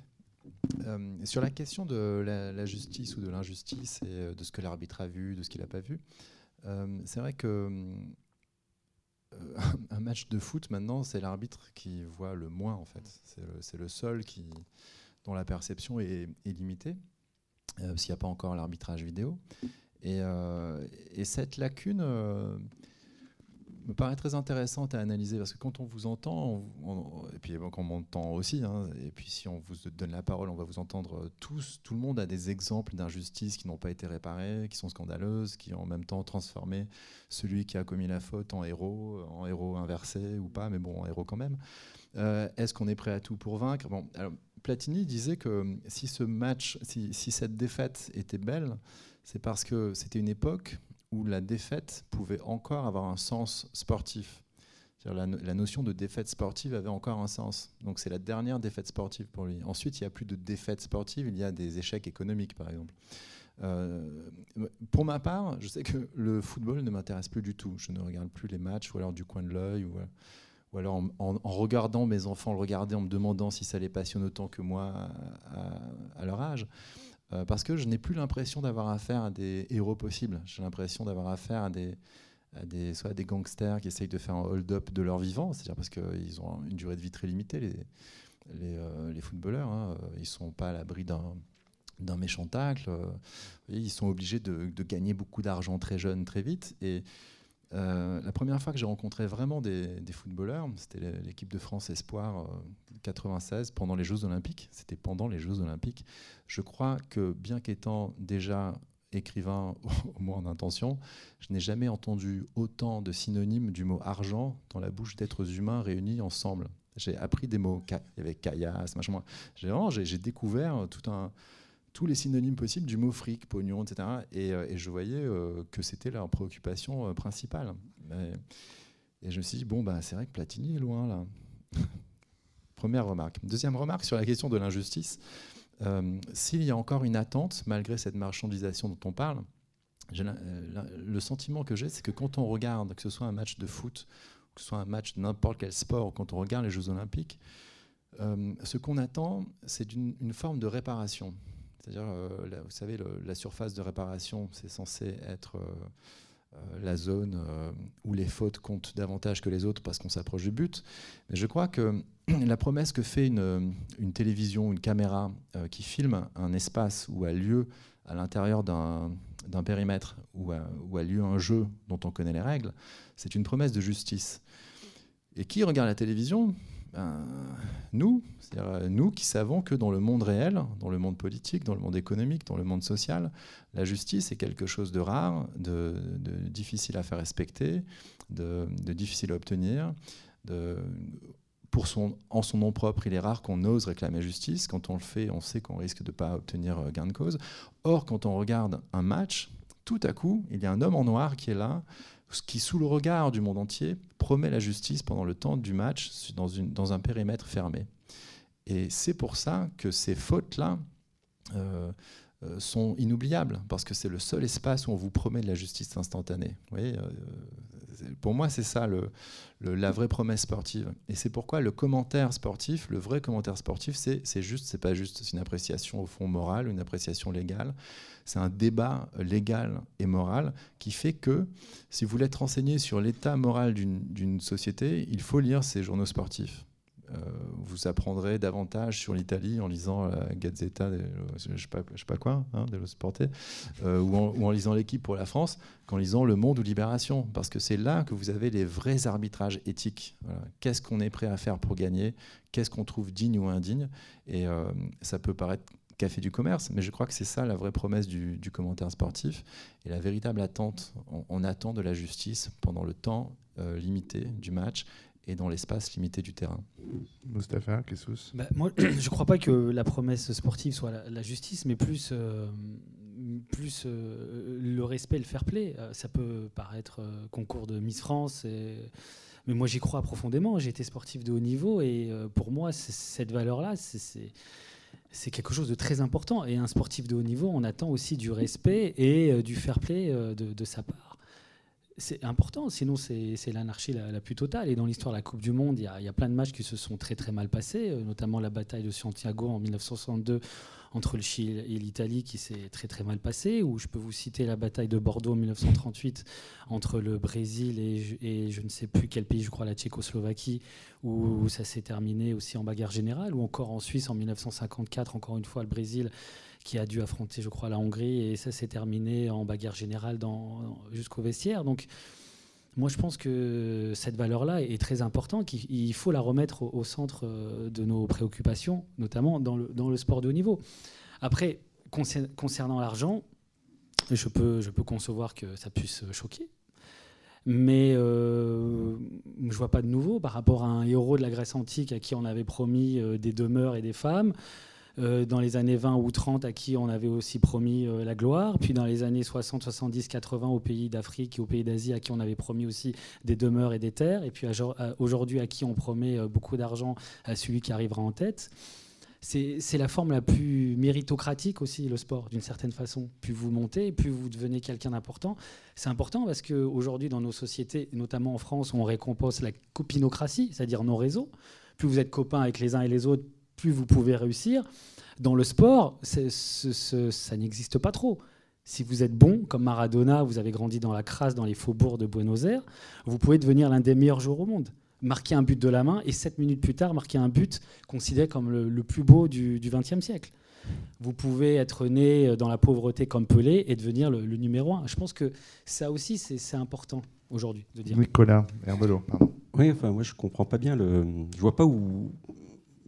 sur la question de la, justice ou de l'injustice et de ce que l'arbitre a vu, de ce qu'il n'a pas vu, euh, c'est vrai que euh, un match de foot maintenant, c'est l'arbitre qui voit le moins en fait. C'est le, seul qui, dont la perception est, limitée, euh, parce qu'il n'y a pas encore l'arbitrage vidéo. Et, cette lacune me paraît très intéressante à analyser parce que quand on vous entend, et puis quand on m'entend aussi, hein, et puis si on vous donne la parole, on va vous entendre tous. Tout le monde a des exemples d'injustices qui n'ont pas été réparées, qui sont scandaleuses, qui ont en même temps transformé celui qui a commis la faute en héros, en héros inversé ou pas, mais bon, en héros quand même. Euh, est-ce qu'on est prêt à tout pour vaincre? Bon, Platini disait que si ce match, si, si cette défaite était belle, c'est parce que c'était une époque où la défaite pouvait encore avoir un sens sportif. La, notion de défaite sportive avait encore un sens. Donc c'est la dernière défaite sportive pour lui. Ensuite, il n'y a plus de défaite sportive, il y a des échecs économiques, par exemple. Euh, pour ma part, je sais que le football ne m'intéresse plus du tout. Je ne regarde plus les matchs, ou alors du coin de l'œil, ou, alors en, regardant mes enfants le regarder, en me demandant si ça les passionne autant que moi à leur âge. Euh, parce que je n'ai plus l'impression d'avoir affaire à des héros possibles. J'ai l'impression d'avoir affaire à des, soit des gangsters qui essayent de faire un hold-up de leur vivant, c'est-à-dire parce qu'ils ont une durée de vie très limitée, les, les, footballeurs. Hein. Ils ne sont pas à l'abri d'un méchant tacle. Ils sont obligés de, gagner beaucoup d'argent très jeune, très vite. Euh, la première fois que j'ai rencontré vraiment des, footballeurs, c'était l'équipe de France Espoir 96 euh, pendant les Jeux Olympiques. C'était pendant les Jeux Olympiques. Je crois que bien qu'étant déjà écrivain au moins en intention, je n'ai jamais entendu autant de synonymes du mot argent dans la bouche d'êtres humains réunis ensemble. J'ai appris des mots, il y avait caillasse, machin. J'ai découvert tout un, tous les synonymes possibles du mot fric, pognon, etc. Euh, et, je voyais euh, que c'était leur préoccupation euh, principale. Et, je me suis dit, bon, bah, c'est vrai que Platini est loin, là. Première remarque. Deuxième remarque sur la question de l'injustice. S'il y a encore une attente, malgré cette marchandisation dont on parle, le sentiment que j'ai, c'est que quand on regarde, que ce soit un match de foot, que ce soit un match de n'importe quel sport, quand on regarde les Jeux Olympiques, ce qu'on attend, c'est une forme de réparation. C'est-à-dire, euh, vous savez, la surface de réparation, c'est censé être euh, euh, la zone où les fautes comptent davantage que les autres parce qu'on s'approche du but. Mais je crois que la promesse que fait une, télévision, une caméra qui filme un espace où a lieu à l'intérieur d'un périmètre, où a, où a lieu un jeu dont on connaît les règles, c'est une promesse de justice. Et qui regarde la télévision? Ben, nous, c'est-à-dire euh, nous qui savons que dans le monde réel, dans le monde politique, dans le monde économique, dans le monde social, la justice est quelque chose de rare, de, difficile à faire respecter, de, difficile à obtenir. pour son, en son nom propre, il est rare qu'on ose réclamer justice. Quand on le fait, on sait qu'on risque de ne pas obtenir euh, gain de cause. Or, quand on regarde un match, tout à coup, il y a un homme en noir qui est là, qui, sous le regard du monde entier, promet la justice pendant le temps du match dans, un périmètre fermé. Et c'est pour ça que ces fautes-là euh, euh, sont inoubliables, parce que c'est le seul espace où on vous promet de la justice instantanée. Euh, pour moi, c'est ça la vraie promesse sportive. Et c'est pourquoi le commentaire sportif, le vrai commentaire sportif, c'est juste, c'est pas juste une appréciation au fond morale, une appréciation légale. C'est un débat légal et moral qui fait que si vous voulez être renseigné sur l'état moral d'une société, il faut lire ces journaux sportifs. Euh, vous apprendrez davantage sur l'Italie en lisant la Gazzetta, je ne sais, pas quoi, hein, euh, ou, en, lisant l'équipe pour la France, qu'en lisant Le Monde ou Libération, parce que c'est là que vous avez les vrais arbitrages éthiques. Qu'est-ce qu'on est prêt à faire pour gagner? Qu'est-ce qu'on trouve digne ou indigne? Et euh, ça peut paraître café du commerce, mais je crois que c'est ça la vraie promesse du, commentaire sportif et la véritable attente. On, attend de la justice pendant le temps limité du match et dans l'espace limité du terrain. Mustapha, qu'est-ce bah, Moi, je ne crois pas que la promesse sportive soit la, justice, mais plus, euh, plus euh, le respect, le fair play. Euh, ça peut paraître concours de Miss France, mais moi j'y crois profondément. J'ai été sportif de haut niveau et pour moi, cette valeur-là, c'est c'est quelque chose de très important. Et un sportif de haut niveau, on attend aussi du respect et du fair play de, de sa part c'est important, sinon c'est l'anarchie la, plus totale. Et dans l'histoire de la Coupe du Monde, il y, a, plein de matchs qui se sont très très mal passés, euh, notamment la bataille de Santiago en 1962 entre le Chili et l'Italie qui s'est très très mal passée, ou je peux vous citer la bataille de Bordeaux en 1938 entre le Brésil et, je ne sais plus quel pays, je crois la Tchécoslovaquie, où ça s'est terminé aussi en bagarre générale, ou encore en Suisse en 1954, encore une fois le Brésil qui a dû affronter, je crois, la Hongrie, et ça s'est terminé en bagarre générale jusqu'au vestiaire. Donc, moi, je pense que cette valeur-là est très importante, qu'il faut la remettre au, centre euh, de nos préoccupations, notamment dans le, sport de haut niveau. Après, concernant l'argent, je peux, je peux concevoir que ça puisse choquer. Mais euh, je ne vois pas de nouveau par rapport à un héros de la Grèce antique à qui on avait promis euh, des demeures et des femmes. Euh, dans les années 20 ou 30 à qui on avait aussi promis euh, la gloire, puis dans les années 60, 70, 80 aux pays d'Afrique et aux pays d'Asie à qui on avait promis aussi des demeures et des terres, et puis aujourd'hui à qui on promet euh, beaucoup d'argent à celui qui arrivera en tête. C'est la forme la plus méritocratique aussi, le sport, d'une certaine façon. Plus vous montez, plus vous devenez quelqu'un d'important. C'est important parce qu'aujourd'hui, dans nos sociétés, notamment en France, on récompense la copinocratie, c'est-à-dire nos réseaux. Plus vous êtes copains avec les uns et les autres, plus vous pouvez réussir. Dans le sport, ça n'existe pas trop. Si vous êtes bon, comme Maradona, vous avez grandi dans la crasse, dans les faubourgs de Buenos Aires, vous pouvez devenir l'un des meilleurs joueurs au monde. marquer un but de la main et sept minutes plus tard marquer un but considéré comme le, plus beau du XXe siècle. Vous pouvez être né dans la pauvreté comme Pelé et devenir le, numéro un. Je pense que ça aussi, c'est important aujourd'hui de dire. Nicolas Herbelot, pardon. Oui, enfin, moi je comprends pas bien le. Je vois pas où.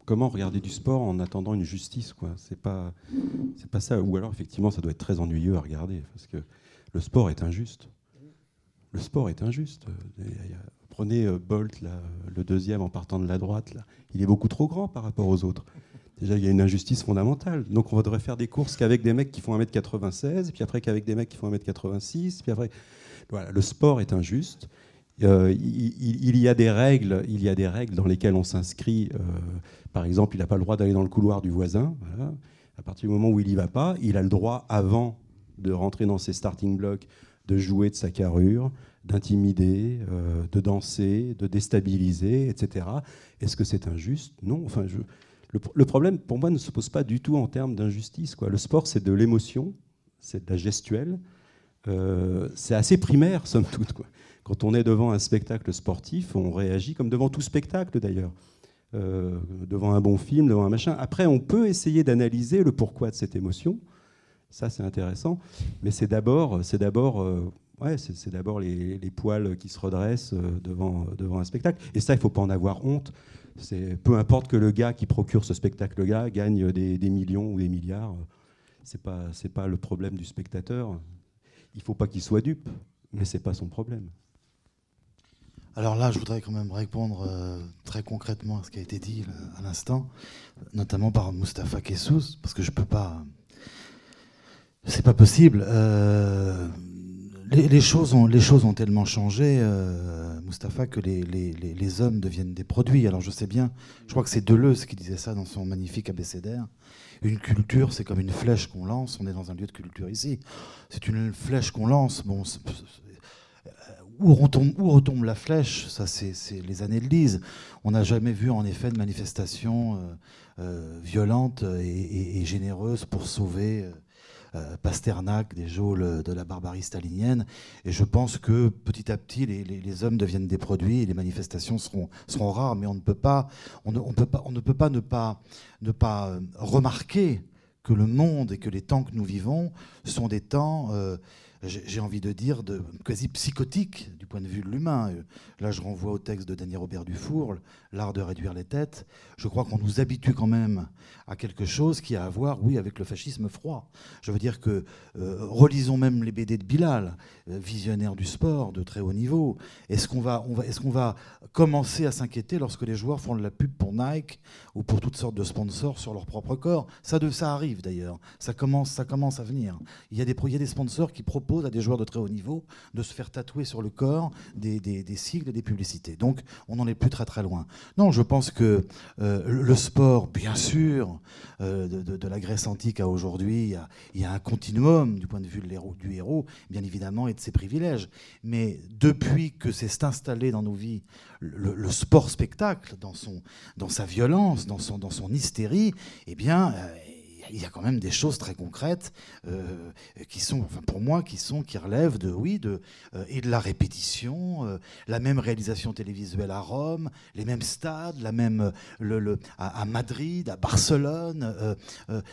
Comment regarder du sport en attendant une justice, quoi. C'est pas, c'est pas ça. Ou alors effectivement, ça doit être très ennuyeux à regarder, parce que le sport est injuste. Le sport est injuste. Prenez euh, Bolt, le deuxième en partant de la droite, il est beaucoup trop grand par rapport aux autres. Déjà, il y a une injustice fondamentale. Donc, on devrait faire des courses qu'avec des mecs qui font 1m96, puis après qu'avec des mecs qui font 1m86, puis après. Voilà, le sport est injuste. Euh, il, y a des règles, il y a des règles dans lesquelles on s'inscrit. Euh, par exemple, il n'a pas le droit d'aller dans le couloir du voisin. À partir du moment où il n'y va pas, il a le droit, avant de rentrer dans ses starting blocks, de jouer de sa carrure, d'intimider, euh, de danser, de déstabiliser, etc. Est-ce que c'est injuste? Non. Enfin, le, problème, pour moi, ne se pose pas du tout en termes d'injustice. Le sport, c'est de l'émotion, c'est de la gestuelle. C'est assez primaire, somme toute. Quand on est devant un spectacle sportif, on réagit comme devant tout spectacle, d'ailleurs. Euh, devant un bon film, devant un machin. Après, on peut essayer d'analyser le pourquoi de cette émotion. Ça, c'est intéressant. Mais c'est d'abord, c'est d'abord, euh, c'est, d'abord les, poils qui se redressent devant, devant un spectacle. Et ça, il ne faut pas en avoir honte. Peu importe que le gars qui procure ce spectacle-là gagne des, millions ou des milliards, c'est pas c'est pas le problème du spectateur. Il faut pas qu'il soit dupe, mais c'est pas son problème. Alors là, je voudrais quand même répondre euh, très concrètement à ce qui a été dit à l'instant, notamment par Mustapha Kessous, parce que je peux pas. C'est pas possible. Euh, les, choses ont, tellement changé, euh, Mustapha, que les, les, hommes deviennent des produits. Alors je sais bien, je crois que c'est Deleuze qui disait ça dans son magnifique abécédaire. Une culture, c'est comme une flèche qu'on lance. On est dans un lieu de culture ici. C'est une flèche qu'on lance. Bon, où retombe, la flèche Ça, c'est les années le disent. On n'a jamais vu, en effet, de manifestation euh, euh, violente et, et, généreuse pour sauver euh, Pasternak, des geôles de la barbarie stalinienne. Et je pense que petit à petit, les, hommes deviennent des produits et les manifestations seront, rares. Mais on ne peut pas, on ne, peut pas, on ne peut pas ne pas, ne pas euh, remarquer que le monde et que les temps que nous vivons sont des temps euh, j'ai envie de dire, de, quasi psychotique point de vue de l'humain. Là, je renvoie au texte de Daniel Robert Dufour, L'art de réduire les têtes. Je crois qu'on nous habitue quand même à quelque chose qui a à voir, oui, avec le fascisme froid. Je veux dire que, euh, relisons même les BD de Bilal, euh, visionnaire du sport de très haut niveau. Est-ce qu'on va, va commencer à s'inquiéter lorsque les joueurs font de la pub pour Nike ou pour toutes sortes de sponsors sur leur propre corps? Ça, de, ça arrive d'ailleurs. Ça commence, ça commence à venir. Il y, a des, il y a des sponsors qui proposent à des joueurs de très haut niveau de se faire tatouer sur le corps des, des, et des publicités. Donc on n'en est plus très très loin. Non, je pense que euh, le sport, bien sûr, euh, de, la Grèce antique à aujourd'hui, il, y a un continuum du point de vue du héros, bien évidemment, et de ses privilèges. Mais depuis que c'est installé dans nos vies le, sport-spectacle, dans, sa violence, dans son, dans hystérie, eh bien, euh, il y a quand même des choses très concrètes euh, qui sont, enfin pour moi, qui sont, qui relèvent de, oui, de euh, et de la répétition, euh, la même réalisation télévisuelle à Rome, les mêmes stades, la même, le, à, Madrid, à Barcelone.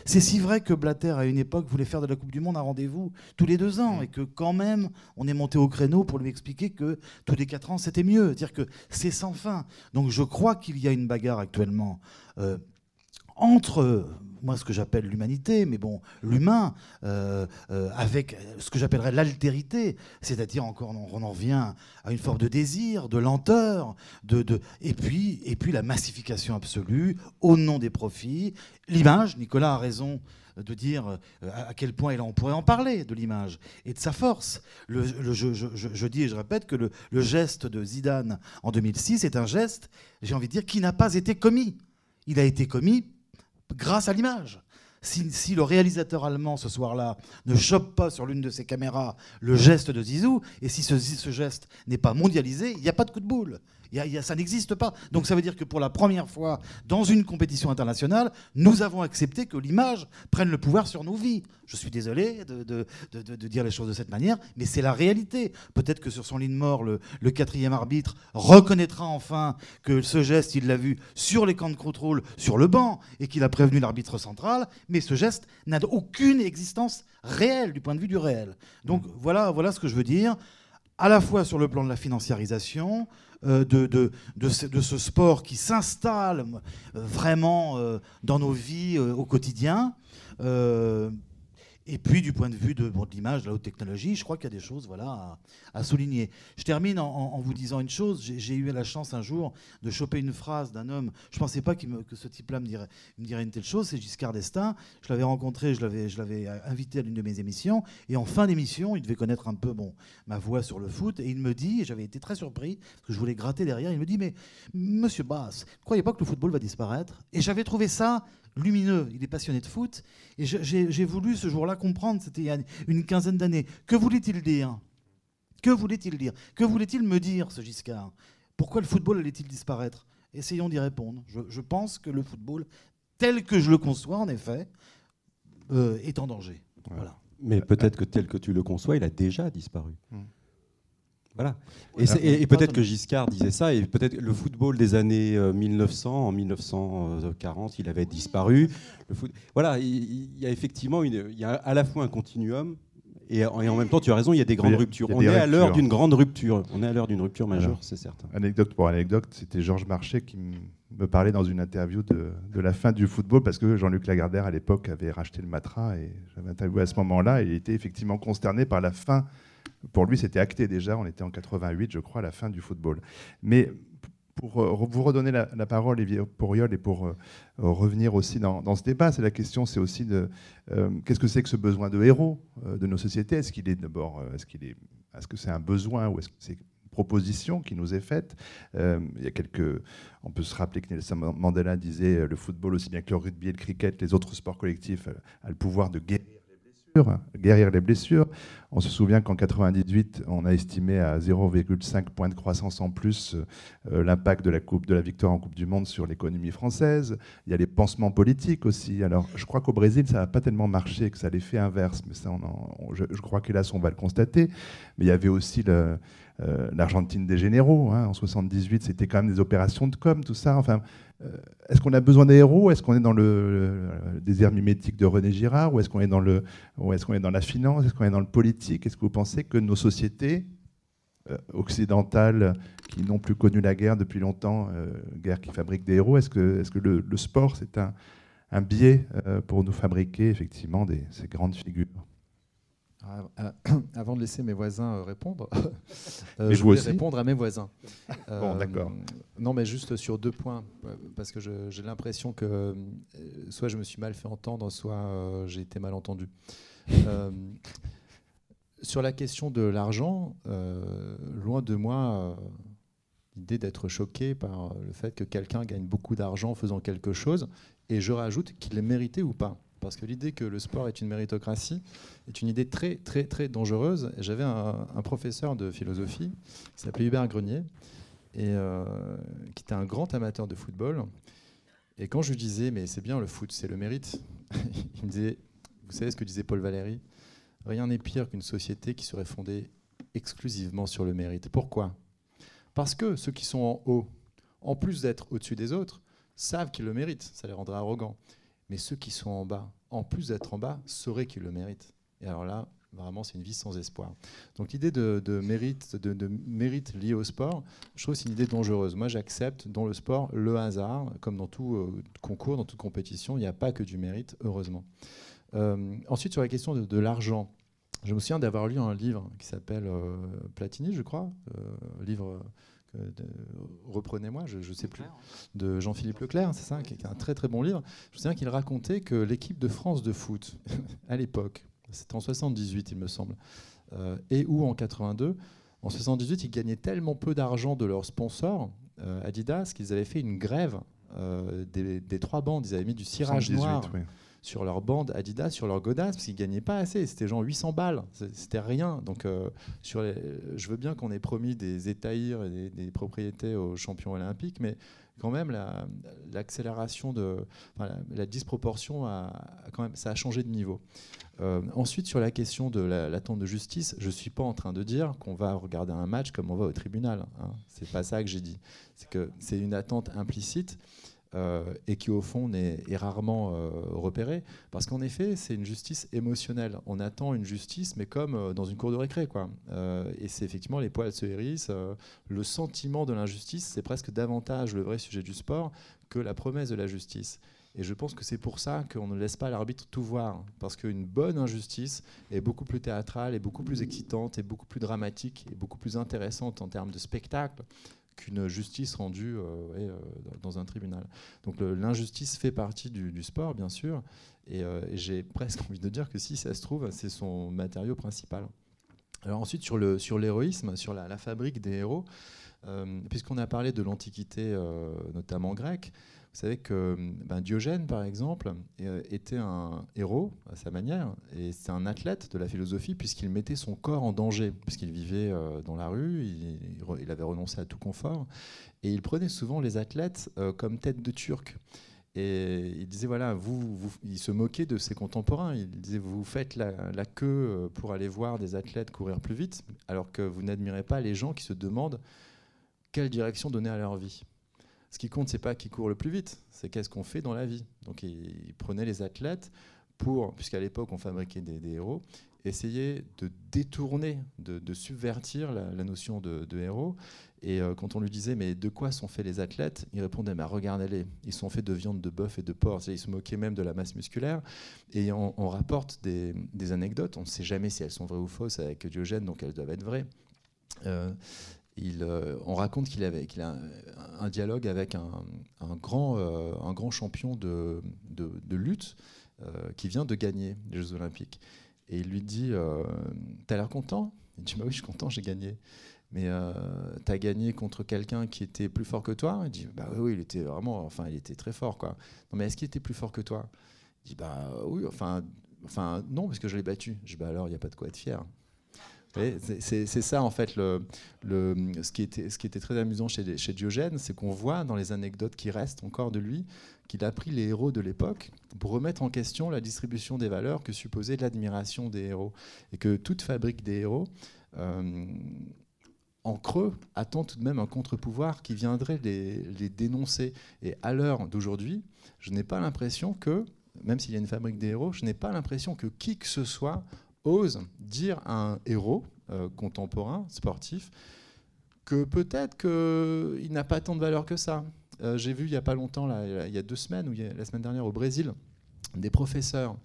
c'est si vrai que Blatter à une époque voulait faire de la Coupe du Monde un rendez-vous tous les deux ans et que quand même on est monté au créneau pour lui expliquer que tous les quatre ans c'était mieux, dire que c'est sans fin. Donc je crois qu'il y a une bagarre actuellement entre moi ce que j'appelle l'humanité, mais bon, l'humain, euh, euh, avec ce que j'appellerais l'altérité, c'est-à-dire encore, on en revient à une forme de désir, de lenteur, de, de, et, puis, et puis la massification absolue au nom des profits. L'image, Nicolas a raison de dire euh, à quel point, là on pourrait en parler, de l'image et de sa force. Le, je, je, je, dis et je répète que le geste de Zidane en 2006 est un geste, j'ai envie de dire, qui n'a pas été commis. Il a été commis grâce à l'image. si, le réalisateur allemand ce soir-là ne chope pas sur l'une de ses caméras le geste de Zizou, et si ce, ce geste n'est pas mondialisé, il n'y a pas de coup de boule ça n'existe pas. Donc ça veut dire que pour la première fois dans une compétition internationale, nous avons accepté que l'image prenne le pouvoir sur nos vies. Je suis désolé de, dire les choses de cette manière, mais c'est la réalité. Peut-être que sur son lit de mort, le, quatrième arbitre reconnaîtra enfin que ce geste, il l'a vu sur les camps de contrôle, sur le banc, et qu'il a prévenu l'arbitre central, mais ce geste n'a aucune existence réelle du point de vue du réel. Donc voilà, voilà ce que je veux dire à la fois sur le plan de la financiarisation, euh, de, ce, sport qui s'installe euh, vraiment euh, dans nos vies au quotidien. Et puis, du point de vue de, l'image, de la haute technologie, je crois qu'il y a des choses voilà, à, souligner. Je termine en, vous disant une chose. J'ai eu la chance un jour de choper une phrase d'un homme. Je ne pensais pas que ce type-là me dirait, une telle chose. C'est Giscard d'Estaing. Je l'avais rencontré, je l'avais invité à l'une de mes émissions. Et en fin d'émission, il devait connaître un peu bon, ma voix sur le foot. Et il me dit, et j'avais été très surpris, parce que je voulais gratter derrière, il me dit Mais monsieur Bass, ne croyez pas que le football va disparaître? Et j'avais trouvé ça lumineux, il est passionné de foot, et j'ai voulu ce jour-là comprendre, c'était il y a une quinzaine d'années, que voulait-il dire? Que voulait-il dire? Que voulait-il me dire, ce Giscard? Pourquoi le football allait-il disparaître? Essayons d'y répondre. Je, pense que le football, tel que je le conçois, en effet, euh, est en danger. Voilà. Mais peut-être que tel que tu le conçois, il a déjà disparu. Hum. Voilà. Et, peut-être que Giscard disait ça, et peut-être le football des années 1900, euh, en 1940, il avait disparu. Le foot... Voilà, il, y a effectivement une, il y a à la fois un continuum, et, en même temps, tu as raison, il y a des grandes ruptures. On est à l'heure d'une grande rupture. On est à l'heure d'une rupture majeure, c'est certain. Anecdote pour anecdote, c'était Georges Marchais qui me parlait dans une interview de, de, la fin du football parce que Jean-Luc Lagardère à l'époque avait racheté le Matra et j'avais interviewé à ce moment-là et il était effectivement consterné par la fin pour lui, c'était acté déjà. On était en 88, je crois, à la fin du football. Mais pour euh, vous redonner la, parole, Olivier Pourriol, et pour euh, revenir aussi dans, ce débat, c'est la question, c'est aussi de euh, qu'est-ce que c'est que ce besoin de héros de nos sociétés? Est-ce qu'il est d'abord, est-ce qu'il est, est-ce que c'est un besoin ou est-ce que c'est une proposition qui nous est faite? Il y a quelques, on peut se rappeler que Nelson Mandela disait le football aussi bien que le rugby et le cricket, les autres sports collectifs, a le pouvoir de guérir guérir les blessures. On se souvient qu'en 98, on a estimé à 0,5 points de croissance en plus euh, l'impact de la victoire en Coupe du Monde sur l'économie française. Il y a les pansements politiques aussi. Alors, je crois qu'au Brésil, ça n'a pas tellement marché, que ça a l'effet inverse. Mais ça, je, crois qu'hélas, on va le constater. Mais il y avait aussi euh, l'Argentine des généraux. Hein. En 78, c'était quand même des opérations de com, tout ça. Enfin, est-ce qu'on a besoin des héros? Est-ce qu'on est dans le, désert mimétique de René Girard? Ou est-ce qu'on est, dans est, qu'on est dans la finance? Est-ce qu'on est dans le politique? Est-ce que vous pensez que nos sociétés euh, occidentales qui n'ont plus connu la guerre depuis longtemps, euh, guerre qui fabrique des héros, est-ce que, le, sport, c'est un, biais pour nous fabriquer effectivement ces grandes figures? euh, avant de laisser mes voisins euh, répondre, euh, je voulais répondre à mes voisins. bon, d'accord. Non, mais juste sur deux points, parce que j'ai l'impression que soit je me suis mal fait entendre, soit j'ai été mal entendu. sur la question de l'argent, loin de moi l'idée d'être choqué par le fait que quelqu'un gagne beaucoup d'argent en faisant quelque chose, et je rajoute qu'il est mérité ou pas. Parce que l'idée que le sport est une méritocratie est une idée très, très, très dangereuse. J'avais un, professeur de philosophie qui s'appelait Hubert Grenier, et euh, qui était un grand amateur de football. Et quand je lui disais, mais c'est bien le foot, c'est le mérite, il me disait, vous savez ce que disait Paul Valéry? Rien n'est pire qu'une société qui serait fondée exclusivement sur le mérite. Pourquoi? Parce que ceux qui sont en haut, en plus d'être au-dessus des autres, savent qu'ils le méritent. Ça les rendrait arrogants. Mais ceux qui sont en bas, en plus d'être en bas, sauraient qu'ils le méritent. Et alors là, vraiment, c'est une vie sans espoir. Donc l'idée de, mérite, de, mérite lié au sport, je trouve c'est une idée dangereuse. Moi, j'accepte dans le sport le hasard, comme dans tout euh, concours, dans toute compétition, il n'y a pas que du mérite, heureusement. Euh, ensuite, sur la question de, l'argent, je me souviens d'avoir lu un livre qui s'appelle euh, Platini, je crois, livre reprenez-moi, je ne sais plus, de Jean-Philippe Leclerc, c'est ça, qui est un très très bon livre. Je me souviens qu'il racontait que l'équipe de France de foot, à l'époque, c'était en 78 il me semble, euh, et ou en 82, en 78 ils gagnaient tellement peu d'argent de leurs sponsors, euh, Adidas, qu'ils avaient fait une grève des, trois bandes. Ils avaient mis du cirage noir sur leur bande Adidas, sur leur godasses, parce qu'ils gagnaient pas assez. C'était genre 800 balles, c'était rien. Donc, euh, sur je veux bien qu'on ait promis des étahirs et des, propriétés aux champions olympiques, mais quand même l'accélération de la, disproportion a, quand même ça a changé de niveau. Euh, ensuite sur la question de l'attente de justice, je suis pas en train de dire qu'on va regarder un match comme on va au tribunal. Hein. C'est pas ça que j'ai dit. C'est que c'est une attente implicite. Euh, et qui au fond est, rarement euh, repéré. Parce qu'en effet, c'est une justice émotionnelle. On attend une justice, mais comme euh, dans une cour de récré. Quoi. et c'est effectivement les poils se hérissent. le sentiment de l'injustice, c'est presque davantage le vrai sujet du sport que la promesse de la justice. Et je pense que c'est pour ça qu'on ne laisse pas l'arbitre tout voir. Parce qu'une bonne injustice est beaucoup plus théâtrale, et beaucoup plus excitante, et beaucoup plus dramatique, et beaucoup plus intéressante en termes de spectacle qu'une justice rendue euh, euh, dans un tribunal. Donc l'injustice fait partie du, sport, bien sûr, euh, et, j'ai presque envie de dire que si ça se trouve, c'est son matériau principal. Alors ensuite, sur l'héroïsme, sur, sur la, fabrique des héros, puisqu'on a parlé de l'Antiquité, notamment grecque, vous savez que ben, Diogène, par exemple, euh, était un héros à sa manière, et c'est un athlète de la philosophie puisqu'il mettait son corps en danger, puisqu'il vivait euh, dans la rue, il, avait renoncé à tout confort, et il prenait souvent les athlètes euh, comme tête de turc. Et il disait, voilà, vous, il se moquait de ses contemporains. Il disait, vous faites la, queue pour aller voir des athlètes courir plus vite, alors que vous n'admirez pas les gens qui se demandent quelle direction donner à leur vie. Ce qui compte, c'est pas qui court le plus vite, c'est qu'est-ce qu'on fait dans la vie. Donc il, prenait les athlètes pour, puisqu'à l'époque on fabriquait des, héros, essayer de détourner, de, subvertir la, notion de, héros. Et euh, quand on lui disait mais de quoi sont faits les athlètes, il répondait mais regardez-les, ils sont faits de viande de bœuf et de porc. Il se moquait même de la masse musculaire. Et on, rapporte des, anecdotes, on ne sait jamais si elles sont vraies ou fausses avec Diogène, donc elles doivent être vraies. Euh, euh, on raconte qu'il avait a un, dialogue avec un, grand, euh, grand champion de, lutte euh, qui vient de gagner les Jeux Olympiques. Et il lui dit T'as l'air content? Il dit bah Oui, je suis content, j'ai gagné. Mais tu as gagné contre quelqu'un qui était plus fort que toi? Il dit Bah oui, il était vraiment, enfin, il était très fort, quoi. Non, mais est-ce qu'il était plus fort que toi? Il dit Bah oui, enfin, enfin non, parce que je l'ai battu. Je dis Bah alors, il n'y a pas de quoi être fier. C'est ça en fait ce, qui était, très amusant chez, Diogène, c'est qu'on voit dans les anecdotes qui restent encore de lui qu'il a pris les héros de l'époque pour remettre en question la distribution des valeurs que supposait l'admiration des héros. Et que toute fabrique des héros, euh, en creux, attend tout de même un contre-pouvoir qui viendrait les dénoncer. Et à l'heure d'aujourd'hui, je n'ai pas l'impression que, même s'il y a une fabrique des héros, je n'ai pas l'impression que qui que ce soit ose dire à un héros euh, contemporain, sportif, que peut-être qu'il n'a pas tant de valeur que ça. Euh, j'ai vu il n'y a pas longtemps, il y a deux semaines, ou la semaine dernière au Brésil, des professeurs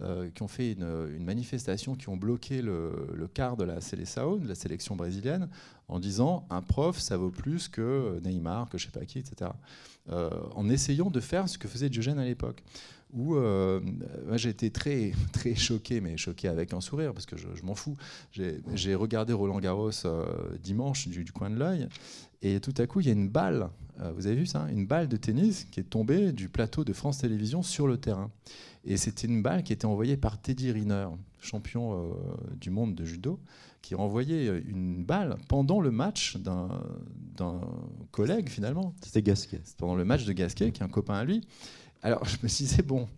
euh, qui ont fait une, manifestation, qui ont bloqué le, quart de la Seleção, de la sélection brésilienne, en disant un prof, ça vaut plus que Neymar, que je sais pas qui, etc. en essayant de faire ce que faisait Diogène à l'époque où euh, j'ai été très, très choqué, mais choqué avec un sourire, parce que je, m'en fous. J'ai regardé Roland Garros euh, dimanche du, coin de l'œil, et tout à coup, il y a une balle, euh, vous avez vu ça Une balle de tennis qui est tombée du plateau de France Télévisions sur le terrain. Et c'était une balle qui était envoyée par Teddy Riner, champion du monde de judo, qui renvoyait une balle pendant le match d'un collègue, finalement. C'était Gasquet. Pendant le match de Gasquet, qui est un copain à lui. Alors je me disais, bon,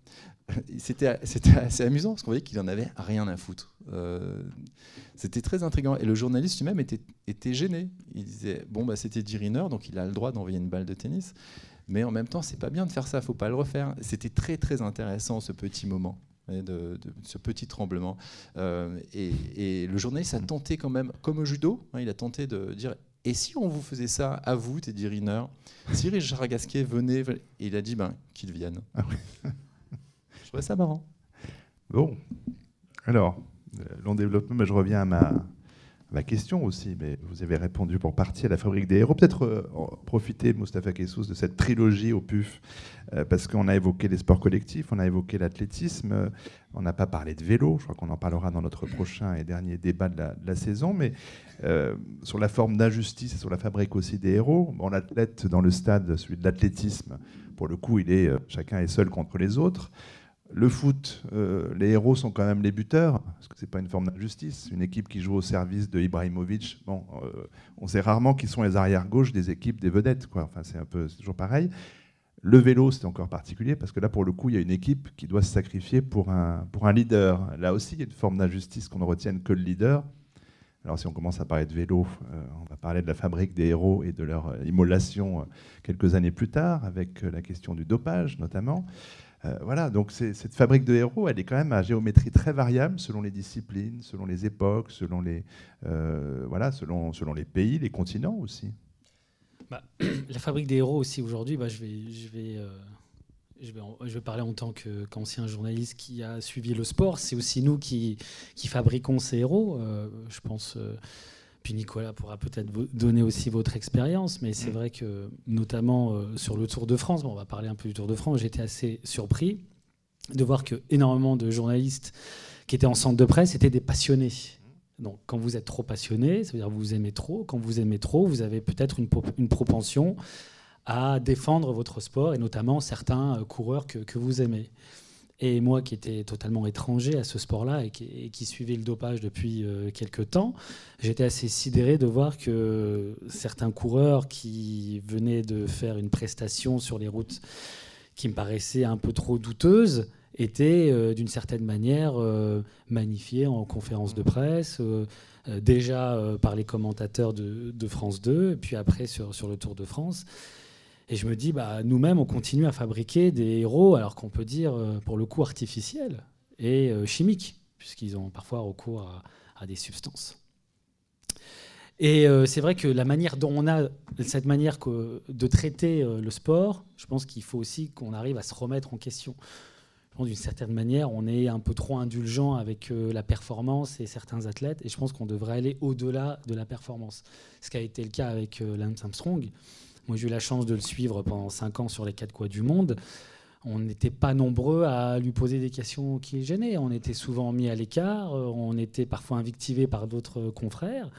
c'était assez amusant parce qu'on voyait qu'il en avait rien à foutre. Euh, c'était très intriguant. Et le journaliste lui-même était, était, gêné. Il disait, bon, bah, c'était Diriner, donc il a le droit d'envoyer une balle de tennis. Mais en même temps, c'est pas bien de faire ça, faut pas le refaire. C'était très très intéressant ce petit moment. Ce petit tremblement. Euh, et, le journaliste a tenté quand même, comme au judo, hein, il a tenté de dire et si on vous faisait ça à vous, Teddy Riner Si Richard Gasquet venait, il a dit ben, qu'il vienne. Ah je trouvais ça marrant. Bon, alors, euh, long développement, mais je reviens à ma, ma question aussi, mais vous avez répondu pour partie à la fabrique des héros. Peut-être euh, profiter, Moustapha Kessous, de cette trilogie au PUF, euh, parce qu'on a évoqué les sports collectifs, on a évoqué l'athlétisme, euh, on n'a pas parlé de vélo, je crois qu'on en parlera dans notre prochain et dernier débat de la, saison, mais sur la forme d'injustice et sur la fabrique aussi des héros, bon, l'athlète dans le stade, celui de l'athlétisme, pour le coup, il est, chacun est seul contre les autres. Le foot, les héros sont quand même les buteurs, parce que c'est pas une forme d'injustice. Une équipe qui joue au service de Ibrahimovic, bon, on sait rarement qui sont les arrières gauches des équipes des vedettes, quoi. Enfin, c'est un peu, toujours pareil. Le vélo, c'est encore particulier parce que là, pour le coup, il y a une équipe qui doit se sacrifier pour un, pour un leader. Là aussi, il y a une forme d'injustice qu'on ne retienne que le leader. Alors, si on commence à parler de vélo, euh, on va parler de la fabrique des héros et de leur euh, immolation euh, quelques années plus tard, avec la question du dopage notamment. Voilà, donc cette fabrique de héros, elle est quand même à géométrie très variable selon les disciplines, selon les époques, selon les, voilà, selon, selon les pays, les continents aussi. Bah, la fabrique des héros aussi aujourd'hui, bah, je, vais, je, vais, euh, je, vais, je parler en tant qu'ancien journaliste qui a suivi le sport. C'est aussi nous qui, qui fabriquons ces héros. Euh, je pense. Euh, puis Nicolas pourra peut-être donner aussi votre expérience, mais c'est mm. vrai que notamment sur le Tour de France, on va parler un peu du Tour de France, j'étais assez surpris de voir que énormément de journalistes qui étaient en centre de presse étaient des passionnés. Donc, quand vous êtes trop passionné, ça veut dire que vous aimez trop. Quand vous aimez trop, vous avez peut-être une, propension à défendre votre sport et notamment certains euh, coureurs que, vous aimez. Et moi, qui étais totalement étranger à ce sport-là et qui, suivais le dopage depuis euh, quelques temps, j'étais assez sidéré de voir que certains coureurs qui venaient de faire une prestation sur les routes qui me paraissait un peu trop douteuse était euh, d'une certaine manière euh, magnifié en conférence de presse, euh, déjà par les commentateurs de, France 2, et puis après sur le Tour de France. Et je me dis, bah, nous-mêmes, on continue à fabriquer des héros, alors qu'on peut dire, pour le coup, artificiels et chimiques, puisqu'ils ont parfois recours à, des substances. Et c'est vrai que la manière dont on a cette manière de traiter le sport, je pense qu'il faut aussi qu'on arrive à se remettre en question d'une certaine manière, on est un peu trop indulgent avec euh, la performance et certains athlètes, et je pense qu'on devrait aller au-delà de la performance. Ce qui a été le cas avec euh, Lance Armstrong. Moi, j'ai eu la chance de le suivre pendant cinq ans sur les quatre coins du monde. On n'était pas nombreux à lui poser des questions qui gênaient. On était souvent mis à l'écart, euh, on était parfois invectivés par d'autres confrères.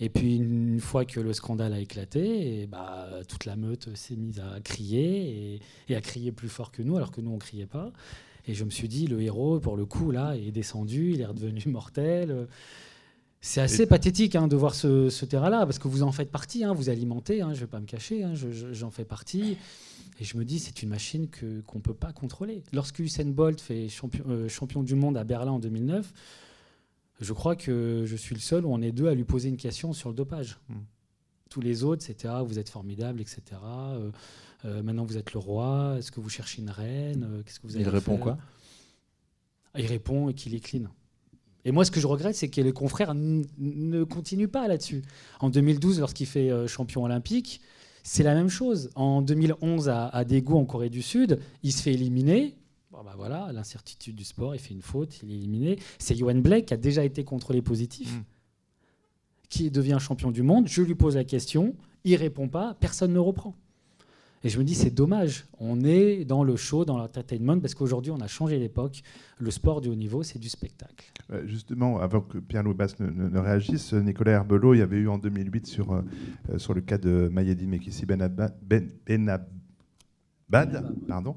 Et puis une fois que le scandale a éclaté, et bah, toute la meute s'est mise à crier et, et, à crier plus fort que nous, alors que nous on criait pas. Et je me suis dit, le héros, pour le coup, là, est descendu, il est redevenu mortel. C'est assez pathétique hein, de voir ce, terrain-là, parce que vous en faites partie, hein, vous alimentez, hein, je ne vais pas me cacher, j'en fais partie. Et je me dis, c'est une machine qu'on ne peut pas contrôler. Lorsque Usain Bolt fait champion, euh, champion, du monde à Berlin en 2009, je crois que je suis le seul où on est deux à lui poser une question sur le dopage. Hmm. Tous les autres, c'était ah, vous êtes formidable, etc. Euh, maintenant, vous êtes le roi. Est-ce que vous cherchez une reine euh, Qu'est-ce que vous Il répond quoi? Il répond qu'il est clean. Et moi, ce que je regrette, c'est que les confrères ne continuent pas là-dessus. En 2012, lorsqu'il fait euh, champion olympique, c'est la même chose. En 2011, à, à Daegu, en Corée du Sud, il se fait éliminer. Bon, bah voilà, l'incertitude du sport, il fait une faute, il est éliminé. C'est Yohan Blake qui a déjà été contrôlé positif, mm. qui devient champion du monde. Je lui pose la question, il répond pas, personne ne reprend. Et je me dis, c'est dommage. On est dans le show, dans l'entertainment, parce qu'aujourd'hui, on a changé l'époque. Le sport du haut niveau, c'est du spectacle. justement, avant que Pierre-Louis Basse ne, réagisse, Nicolas Herbelot, il y avait eu en 2008 sur, euh, sur le cas de Mayedi Mekissi Benabad, ben, pardon,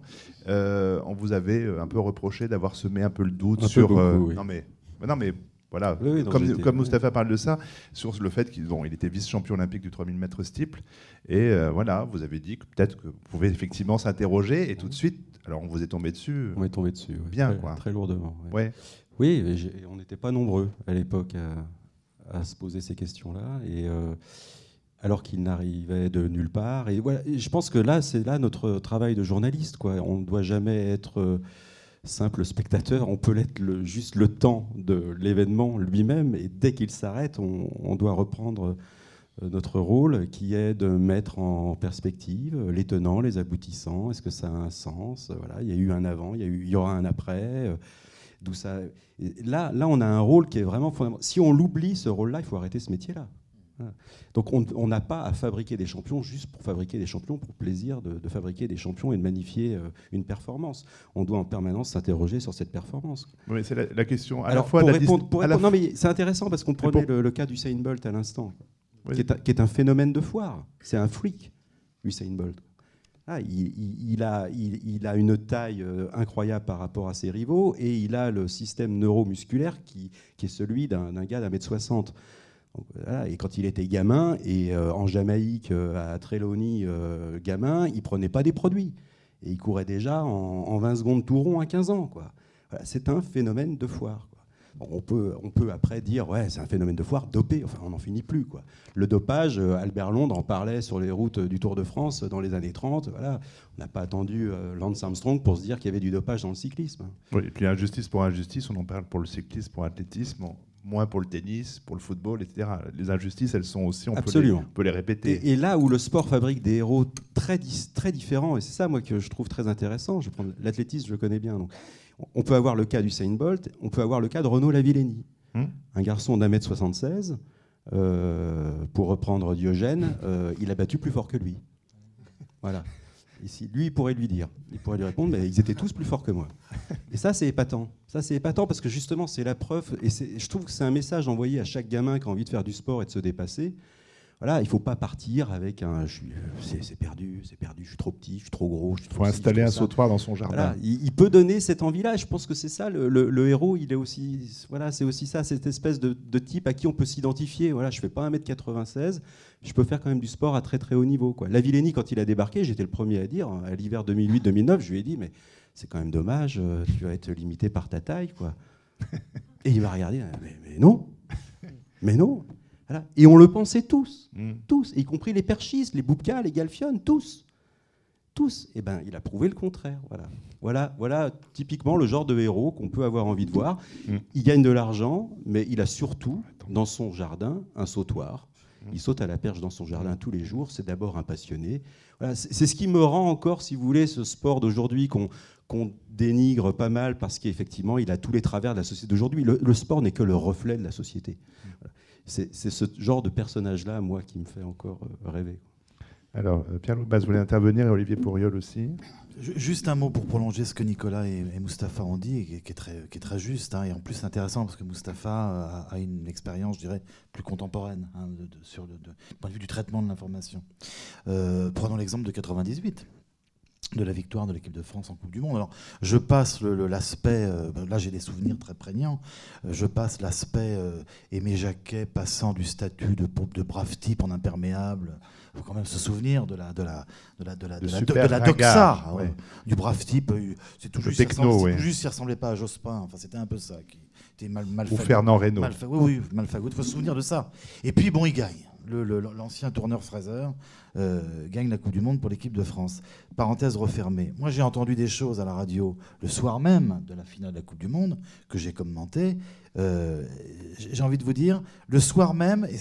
euh, on vous avait euh, un peu reproché d'avoir semé un peu le doute sur. Non mais, non mais voilà, comme, comme Mustapha parle de ça, sur le fait qu'il il était vice-champion olympique du 3000 mètres steeple. Et euh, voilà, vous avez dit que peut-être que vous pouvez effectivement s'interroger. Et tout de suite, alors on vous est tombé dessus. On est tombé dessus, bien, très, quoi. Très lourdement. Ouais. Oui, on n'était pas nombreux à l'époque à, se poser ces questions-là. Et. Euh, alors qu'il n'arrivait de nulle part. Et voilà, je pense que là, c'est là notre travail de journaliste. Quoi. On ne doit jamais être euh, simple spectateur, on peut l'être juste le temps de l'événement lui-même, et dès qu'il s'arrête, on, doit reprendre euh, notre rôle qui est de mettre en perspective les tenants, les aboutissants, est-ce que ça a un sens? Voilà, Il y a eu un avant, il y, a eu, il y aura un après. Euh, d'où ça... Là, là, on a un rôle qui est vraiment fondamental. Si on l'oublie, ce rôle-là, il faut arrêter ce métier-là. Donc on n'a pas à fabriquer des champions juste pour fabriquer des champions, pour plaisir de, fabriquer des champions et de magnifier euh, une performance. On doit en permanence s'interroger sur cette performance. Oui, c'est la, question. À Alors, la fois, pour répondre, non, mais c'est intéressant parce qu'on prenait le, cas d'Usain Bolt à l'instant, qui, qui, est un phénomène de foire. C'est un freak, Usain Bolt. Ah, il, a, il, a, une taille euh, incroyable par rapport à ses rivaux et il a le système neuromusculaire qui, qui est celui d'un gars d'un mètre 60. et quand il était gamin, et euh, en Jamaïque, euh, à Trelawney, gamin, il prenait pas des produits. Et il courait déjà en, 20 secondes tout rond à 15 ans. C'est un phénomène de foire on, peut, on peut après dire, ouais, c'est un phénomène de foire dopé, enfin, on n'en finit plus. Le dopage, euh, Albert Londres en parlait sur les routes du Tour de France dans les années 30. Voilà. On n'a pas attendu euh, Lance Armstrong pour se dire qu'il y avait du dopage dans le cyclisme. Hein. Oui, et puis injustice pour injustice, on en parle pour le cyclisme, pour l'athlétisme, moins pour le tennis, pour le football, etc. Les injustices, elles sont aussi, on, Peut, les, on peut les répéter. Et, là où le sport fabrique des héros très, très différents, et c'est ça moi que je trouve très intéressant, je prends l'athlétisme, je le connais bien. Donc on peut avoir le cas du Saint Bolt, on peut avoir le cas de Renaud Lavillenie, hmm. un garçon d'un mètre 76. Euh, pour reprendre Diogène, euh, il a battu plus fort que lui. Voilà. Ici, lui, il pourrait lui dire, il pourrait lui répondre, mais ils étaient tous plus forts que moi. Et ça, c'est épatant. Ça, c'est épatant parce que justement, c'est la preuve, et je trouve que c'est un message envoyé à chaque gamin qui a envie de faire du sport et de se dépasser voilà, il faut pas partir avec un c'est perdu, c'est perdu, je suis trop petit, je suis trop gros. Il faut installer un sautoir dans son jardin. il, peut donner cette envie-là. Je pense que c'est ça le, héros. Il est aussi, voilà, c'est aussi ça, cette espèce de, type à qui on peut s'identifier. Voilà, je fais pas 1m96, je peux faire quand même du sport à très très haut niveau. Quoi. Quand il a débarqué, j'étais le premier à dire à l'hiver 2008-2009, je lui ai dit mais c'est quand même dommage, euh, tu vas être limité par ta taille, quoi. Et il m'a regardé, mais, mais non, mais non. Et on le pensait tous, mm. tous, y compris les perchistes, les boubkas, les galfionnes, tous. Tous. Et eh ben, il a prouvé le contraire. Voilà. Voilà, voilà typiquement le genre de héros qu'on peut avoir envie de voir. Mm. Il gagne de l'argent, mais il a surtout dans son jardin un sautoir. Mm. Il saute à la perche dans son jardin tous les jours. C'est d'abord un passionné. Voilà, c'est ce qui me rend encore, si vous voulez, ce sport d'aujourd'hui qu'on dénigre pas mal parce qu'effectivement, il a tous les travers de la société d'aujourd'hui. Le, sport n'est que le reflet de la société c'est ce genre de personnage-là, moi, qui me fait encore euh, rêver. Alors, euh, Pierre Loubaz voulait intervenir et Olivier Pourriol aussi? Juste un mot pour prolonger ce que Nicolas et, Moustapha ont dit, et qui est très, qui est très juste, hein, et en plus intéressant, parce que Moustapha a, une expérience, je dirais, plus contemporaine, hein, de, sur le point de vue du traitement de l'information. Euh, prenons l'exemple de 98 de la victoire de l'équipe de France en Coupe du Monde. Alors, je passe l'aspect, euh, là j'ai des souvenirs très prégnants, euh, je passe l'aspect euh, Aimé Jacquet passant du statut de, de brave type en imperméable. Il faut quand même se souvenir de la, de la, de la, de la, de la, doxa, du brave type. C'est tout juste, techno, oui. juste, il ressemblait pas à Jospin. Enfin, c'était un peu ça. Qui était mal, mal Ou Fernand Reynaud. oui, oui, Il faut se souvenir de ça. Et puis, bon, il gagne l'ancien tourneur Fraser euh, gagne la Coupe du Monde pour l'équipe de France. Parenthèse refermée. Moi, j'ai entendu des choses à la radio le soir même de la finale de la Coupe du Monde que j'ai commenté euh, j'ai envie de vous dire, le soir même, et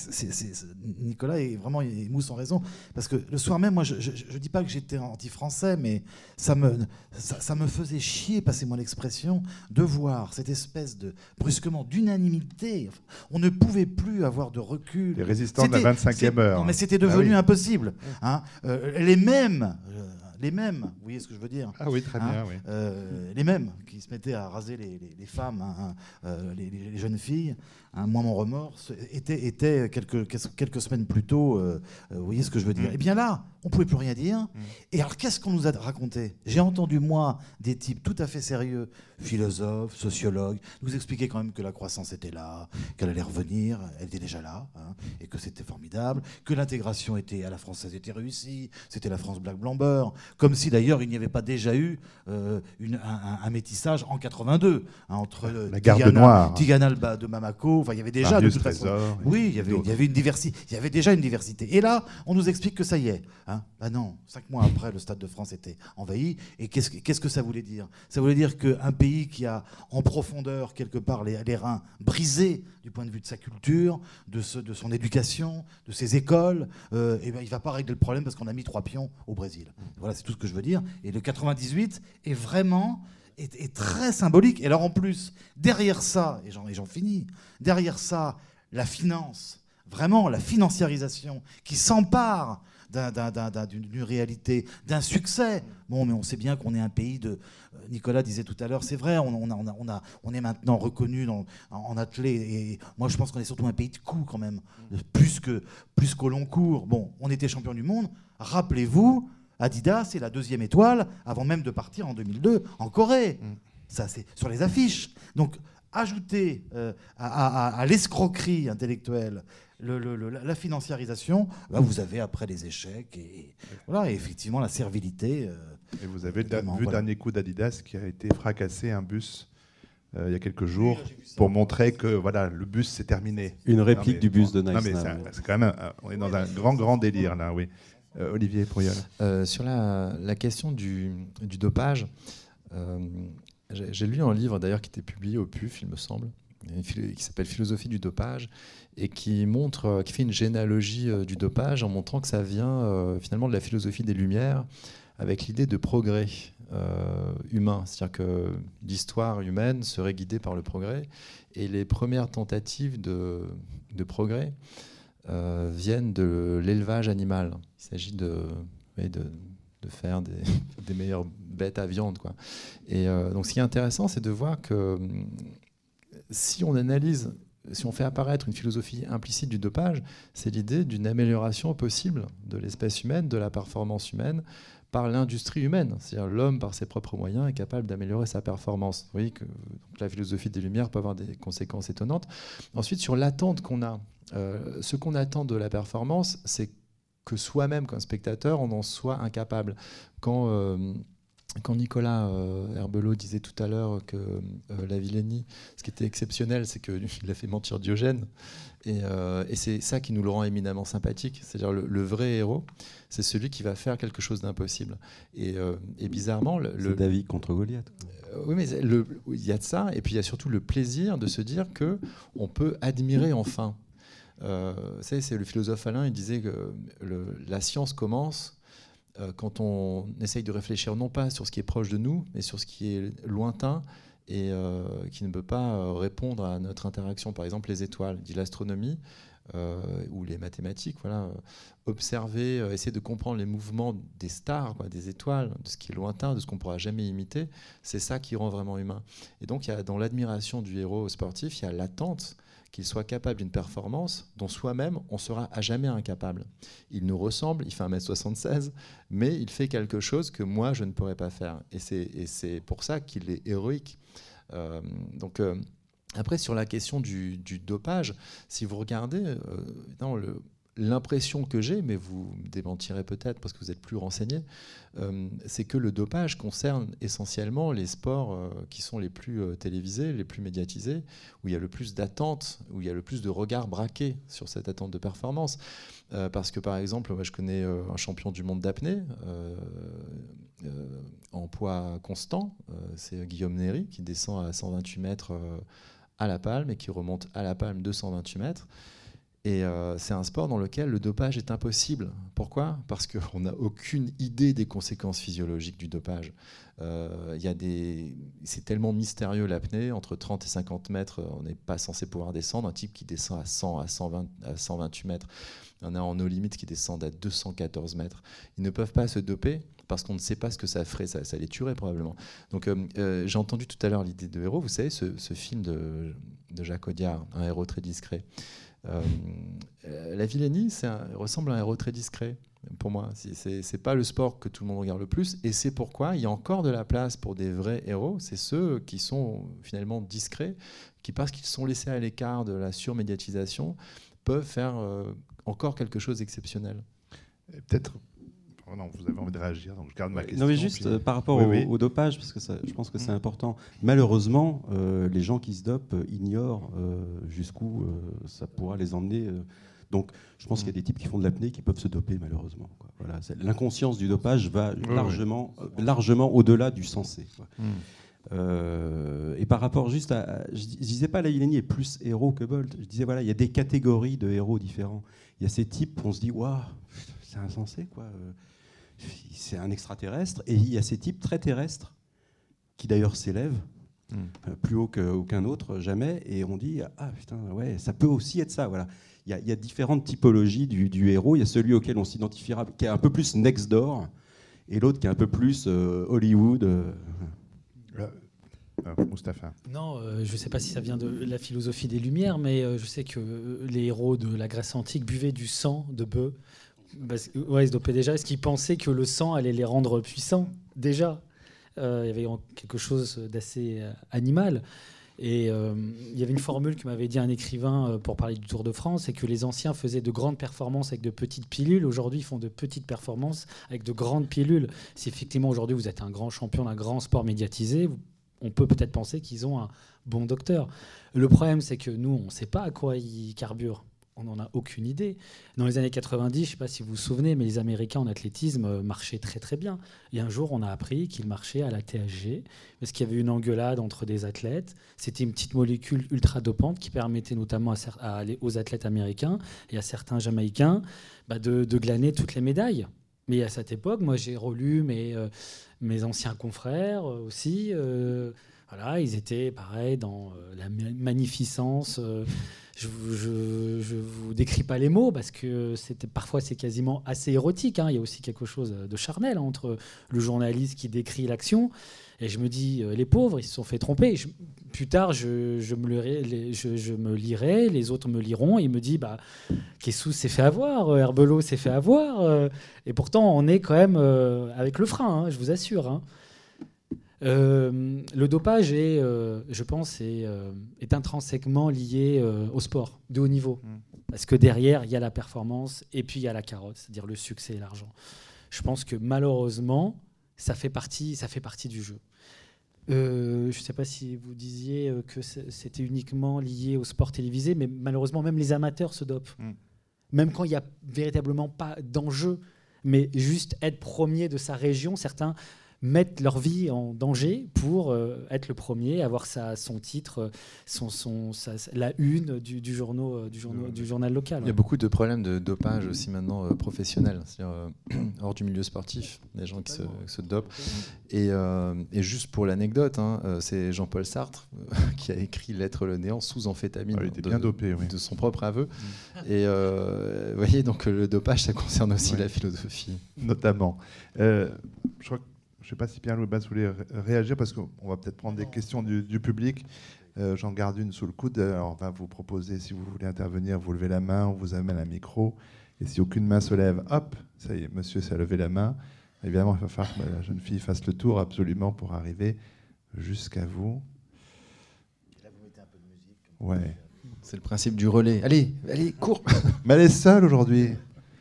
Nicolas est vraiment il mousse en raison, parce que le soir même, moi, je ne dis pas que j'étais anti-français, mais ça me, ça, me faisait chier, passez-moi l'expression, de voir cette espèce de, brusquement, d'unanimité. On ne pouvait plus avoir de recul. Les résistants de la 25e heure. Non, mais c'était devenu ah impossible. Hein. Euh, les mêmes. Les mêmes, vous voyez ce que je veux dire Ah oui, très bien, hein, oui. Euh, les mêmes qui se mettaient à raser les, femmes, hein, hein, euh, les, jeunes filles. moi, mon remords était, était quelques, quelques semaines plus tôt, euh, vous voyez ce que je veux dire mm. Eh bien là, on pouvait plus rien dire. Mm. Et alors, qu'est-ce qu'on nous a raconté? J'ai entendu, moi, des types tout à fait sérieux, philosophes, sociologues, nous expliquer quand même que la croissance était là, qu'elle allait revenir, elle était déjà là, et que c'était formidable, que l'intégration était à la française était réussie, c'était la France black blanc beurre, comme si d'ailleurs il n'y avait pas déjà eu euh, un, métissage en 82 hein, entre la, la garde noire, Tigana de Mamako. Enfin, il y avait déjà de toute façon, oui, il y, avait, il y avait une diversité, il y avait déjà une diversité. Et là, on nous explique que ça y est. Hein. Bah non, cinq mois après, le Stade de France était envahi. Et qu'est-ce, qu'est-ce que ça voulait dire? Ça voulait dire qu'un pays qui a en profondeur quelque part les, les, reins brisés du point de vue de sa culture, de, ce, de son éducation, de ses écoles, euh, et ben, il va pas régler le problème parce qu'on a mis trois pions au Brésil. Voilà, c'est tout ce que je veux dire. Et le 98 est vraiment est, très symbolique. Et alors en plus, derrière ça, et j'en finis, derrière ça, la finance, vraiment la financiarisation qui s'empare d'une réalité, d'un succès. Bon, mais on sait bien qu'on est un pays de. Euh, Nicolas disait tout à l'heure, c'est vrai, on, a, on, a, on, est maintenant reconnu en, athlée. Et moi, je pense qu'on est surtout un pays de coups quand même, plus qu'au plus qu'au long cours. Bon, on était champion du monde. Rappelez-vous, Adidas, c'est la deuxième étoile avant même de partir en 2002 en Corée. Mm. Ça, c'est sur les affiches. Donc, ajouter euh, à, l'escroquerie intellectuelle la financiarisation, bah, vous avez après les échecs et, voilà, effectivement la servilité. Euh, et vous avez vu le dernier coup d'Adidas qui a été fracassé un bus euh, il y a quelques jours pour montrer que voilà le bus c'est terminé. Une réplique du bus de Nice. c'est quand même on est dans un grand grand délire là, oui. Olivier Proyol. sur la, question du, dopage, j'ai lu un livre d'ailleurs qui était publié au PUF, il me semble, qui s'appelle Philosophie du dopage et qui montre, euh, qui fait une généalogie euh, du dopage en montrant que ça vient euh, finalement de la philosophie des Lumières avec l'idée de progrès humain, c'est-à-dire que l'histoire humaine serait guidée par le progrès et les premières tentatives de, progrès viennent de l'élevage animal. Il s'agit de, de, faire des, meilleures bête à viande. Quoi. Et euh, donc, ce qui est intéressant, c'est de voir que hum, si on analyse, si on fait apparaître une philosophie implicite du dopage, c'est l'idée d'une amélioration possible de l'espèce humaine, de la performance humaine, par l'industrie humaine. C'est-à-dire l'homme, par ses propres moyens, est capable d'améliorer sa performance. Que la philosophie des Lumières peut avoir des conséquences étonnantes. Ensuite, sur l'attente qu'on a, euh, ce qu'on attend de la performance, c'est que soi-même, comme spectateur, on en soit incapable. Quand euh, quand Nicolas euh, Herbelot disait tout à l'heure que la vilainie, ce qui était exceptionnel, c'est qu'il a fait mentir Diogène. Et, c'est ça qui nous le rend éminemment sympathique. C'est-à-dire le, vrai héros, c'est celui qui va faire quelque chose d'impossible. Et, bizarrement. Le, David contre Goliath. oui, mais il y a de ça. Et puis il y a surtout le plaisir de se dire que on peut admirer enfin. C'est le philosophe Alain, il disait que la science commence euh, quand on essaye de réfléchir non pas sur ce qui est proche de nous, mais sur ce qui est lointain et euh, qui ne peut pas euh, répondre à notre interaction. Par exemple, les étoiles, dit l'astronomie ou les mathématiques. Voilà, observer, essayer de comprendre les mouvements des stars, des étoiles, de ce qui est lointain, de ce qu'on pourra jamais imiter. C'est ça qui rend vraiment humain. Et donc, y a, dans l'admiration du héros sportif, il y a l'attente qu'il soit capable d'une performance dont soi-même on sera à jamais incapable. Il nous ressemble, il fait 1m76, mais il fait quelque chose que moi je ne pourrais pas faire. Et c'est pour ça qu'il est héroïque. Euh, donc euh, après sur la question du, dopage, si vous regardez euh, le l'impression que j'ai, mais vous me démentirez peut-être parce que vous êtes plus renseigné, euh, c'est que le dopage concerne essentiellement les sports euh, qui sont les plus euh, télévisés, les plus médiatisés, où il y a le plus d'attentes, où il y a le plus de regards braqués sur cette attente de performance. parce que par exemple, moi, je connais un champion du monde d'apnée en poids constant, c'est Guillaume Néry qui descend à 128 mètres à la palme et qui remonte à la palme 228 mètres. Et euh, c'est un sport dans lequel le dopage est impossible. Pourquoi? Parce qu'on n'a aucune idée des conséquences physiologiques du dopage. Euh. C'est tellement mystérieux l'apnée, entre 30 et 50 mètres, on n'est pas censé pouvoir descendre. Un type qui descend à 100, à, 120, à 128 mètres, en a en eau limite qui descendent à 214 mètres. Ils ne peuvent pas se doper parce qu'on ne sait pas ce que ça ferait, ça, les tuerait probablement. Donc euh, j'ai entendu tout à l'heure l'idée de héros, vous savez, ce, film de Jacques Audiard, un héros très discret. Euh, la vilainie, ça ressemble à un très discret pour moi. C'est pas le sport que tout le monde regarde le plus, et c'est pourquoi il y a encore de la place pour des vrais héros. C'est ceux qui sont finalement discrets, qui parce qu'ils sont laissés à l'écart de la surmédiatisation, peuvent faire euh, encore quelque chose d'exceptionnel. Peut-être Oh non, vous avez envie de réagir, donc je garde ma question. Non, mais juste euh, par rapport au, dopage, parce que je pense que c'est mm. important. Malheureusement, euh, les gens qui se dopent euh, ignorent jusqu'où ça pourra les emmener. donc, je pense qu'il y a mm. des types qui font de l'apnée qui peuvent se doper, malheureusement. Voilà, L'inconscience du dopage va largement, largement au-delà du sensé. Mm. et par rapport juste à. Je, disais pas la est plus héros que Bolt. Je disais voilà, il y a des catégories de héros différents. Il y a ces types, on se dit, waouh, c'est insensé, quoi c'est un extraterrestre, et il y a ces types très terrestres qui d'ailleurs s'élèvent hmm. euh, plus haut qu'aucun autre, jamais, et on dit ah putain ouais, ça peut aussi être ça, voilà. Il y, a, différentes typologies du, héros. Il y a celui auquel on s'identifiera, qui est un peu plus next door, et l'autre qui est un peu plus euh, Hollywood. Euh. Mustapha. Non, je ne sais pas si ça vient de la philosophie des Lumières, mais je sais que les héros de la Grèce antique buvaient du sang de bœuf ouais, ils se dopaient déjà parce qu'ils pensaient que le sang allait les rendre puissants déjà? Euh, il y avait quelque chose d'assez euh, animal. Et euh, il y avait une formule que m'avait dit un écrivain pour parler du Tour de France, c'est que les anciens faisaient de grandes performances avec de petites pilules. Aujourd'hui, ils font de petites performances avec de grandes pilules. Si effectivement aujourd'hui vous êtes un grand champion d'un grand sport médiatisé, on peut peut-être penser qu'ils ont un bon docteur. Le problème, c'est que nous, on ne sait pas à quoi ils carburent on n'en a aucune idée. Dans les années 90, je ne sais pas si vous vous souvenez, mais les Américains en athlétisme euh, marchaient très très bien. Et un jour, on a appris qu'ils marchaient à la THG, parce qu'il y avait une engueulade entre des athlètes. C'était une petite molécule ultra dopante qui permettait notamment à, aux athlètes américains et à certains Jamaïcains bah, de, glaner toutes les médailles. Mais à cette époque, moi j'ai relu mes, euh, mes anciens confrères euh, aussi. voilà, ils étaient pareil dans la magnificence je, je, vous décris pas les mots parce que parfois c'est quasiment assez érotique. Hein. Il y a aussi quelque chose de charnel entre le journaliste qui décrit l'action et je me dis euh, les pauvres ils se sont fait tromper. plus tard je, me lirai, les autres me liront et il me dit bah Kessou s'est fait avoir, euh, Herbelot s'est fait avoir euh, et pourtant on est quand même avec le frein, hein, je vous assure. Euh, le dopage est, euh, je pense, est, euh, est intrinsèquement lié au sport de haut niveau. Mm. Parce que derrière, il y a la performance et puis il y a la carotte, c'est-à-dire le succès et l'argent. Je pense que malheureusement, ça fait partie, ça fait partie du jeu. je ne sais pas si vous disiez que c'était uniquement lié au sport télévisé, mais malheureusement, même les amateurs se dopent. Mm. Même quand il n'y a véritablement pas d'enjeu, mais juste être premier de sa région, certains mettent leur vie en danger pour euh, être le premier, avoir sa, son titre, son, son, la une du, du, journaux, du, journal, du journal local. Il y a beaucoup de problèmes de dopage aussi maintenant euh, professionnels, euh, hors du milieu sportif, des gens qui se, se dopent. Et, et, juste pour l'anecdote, hein, c'est Jean-Paul Sartre qui a écrit L'être le néant sous amphétamine ah, il était de, bien dopé, de son propre aveu. Mm. Et vous voyez, donc le dopage, ça concerne aussi la philosophie. Notamment. je crois que je ne sais pas si Pierre-Louis Basse voulait réagir parce qu'on va peut-être prendre des questions du, public. Euh, j'en garde une sous le coude. Alors, on va vous proposer, si vous voulez intervenir, vous levez la main, on vous amène un micro. Et si aucune main se lève, hop, ça y est, monsieur s'est levé la main. Évidemment, il va falloir que la jeune fille fasse le tour absolument pour arriver jusqu'à vous. là, vous mettez un peu de musique. Ouais. C'est le principe du relais. Allez, allez, cours. Mais elle est seule aujourd'hui.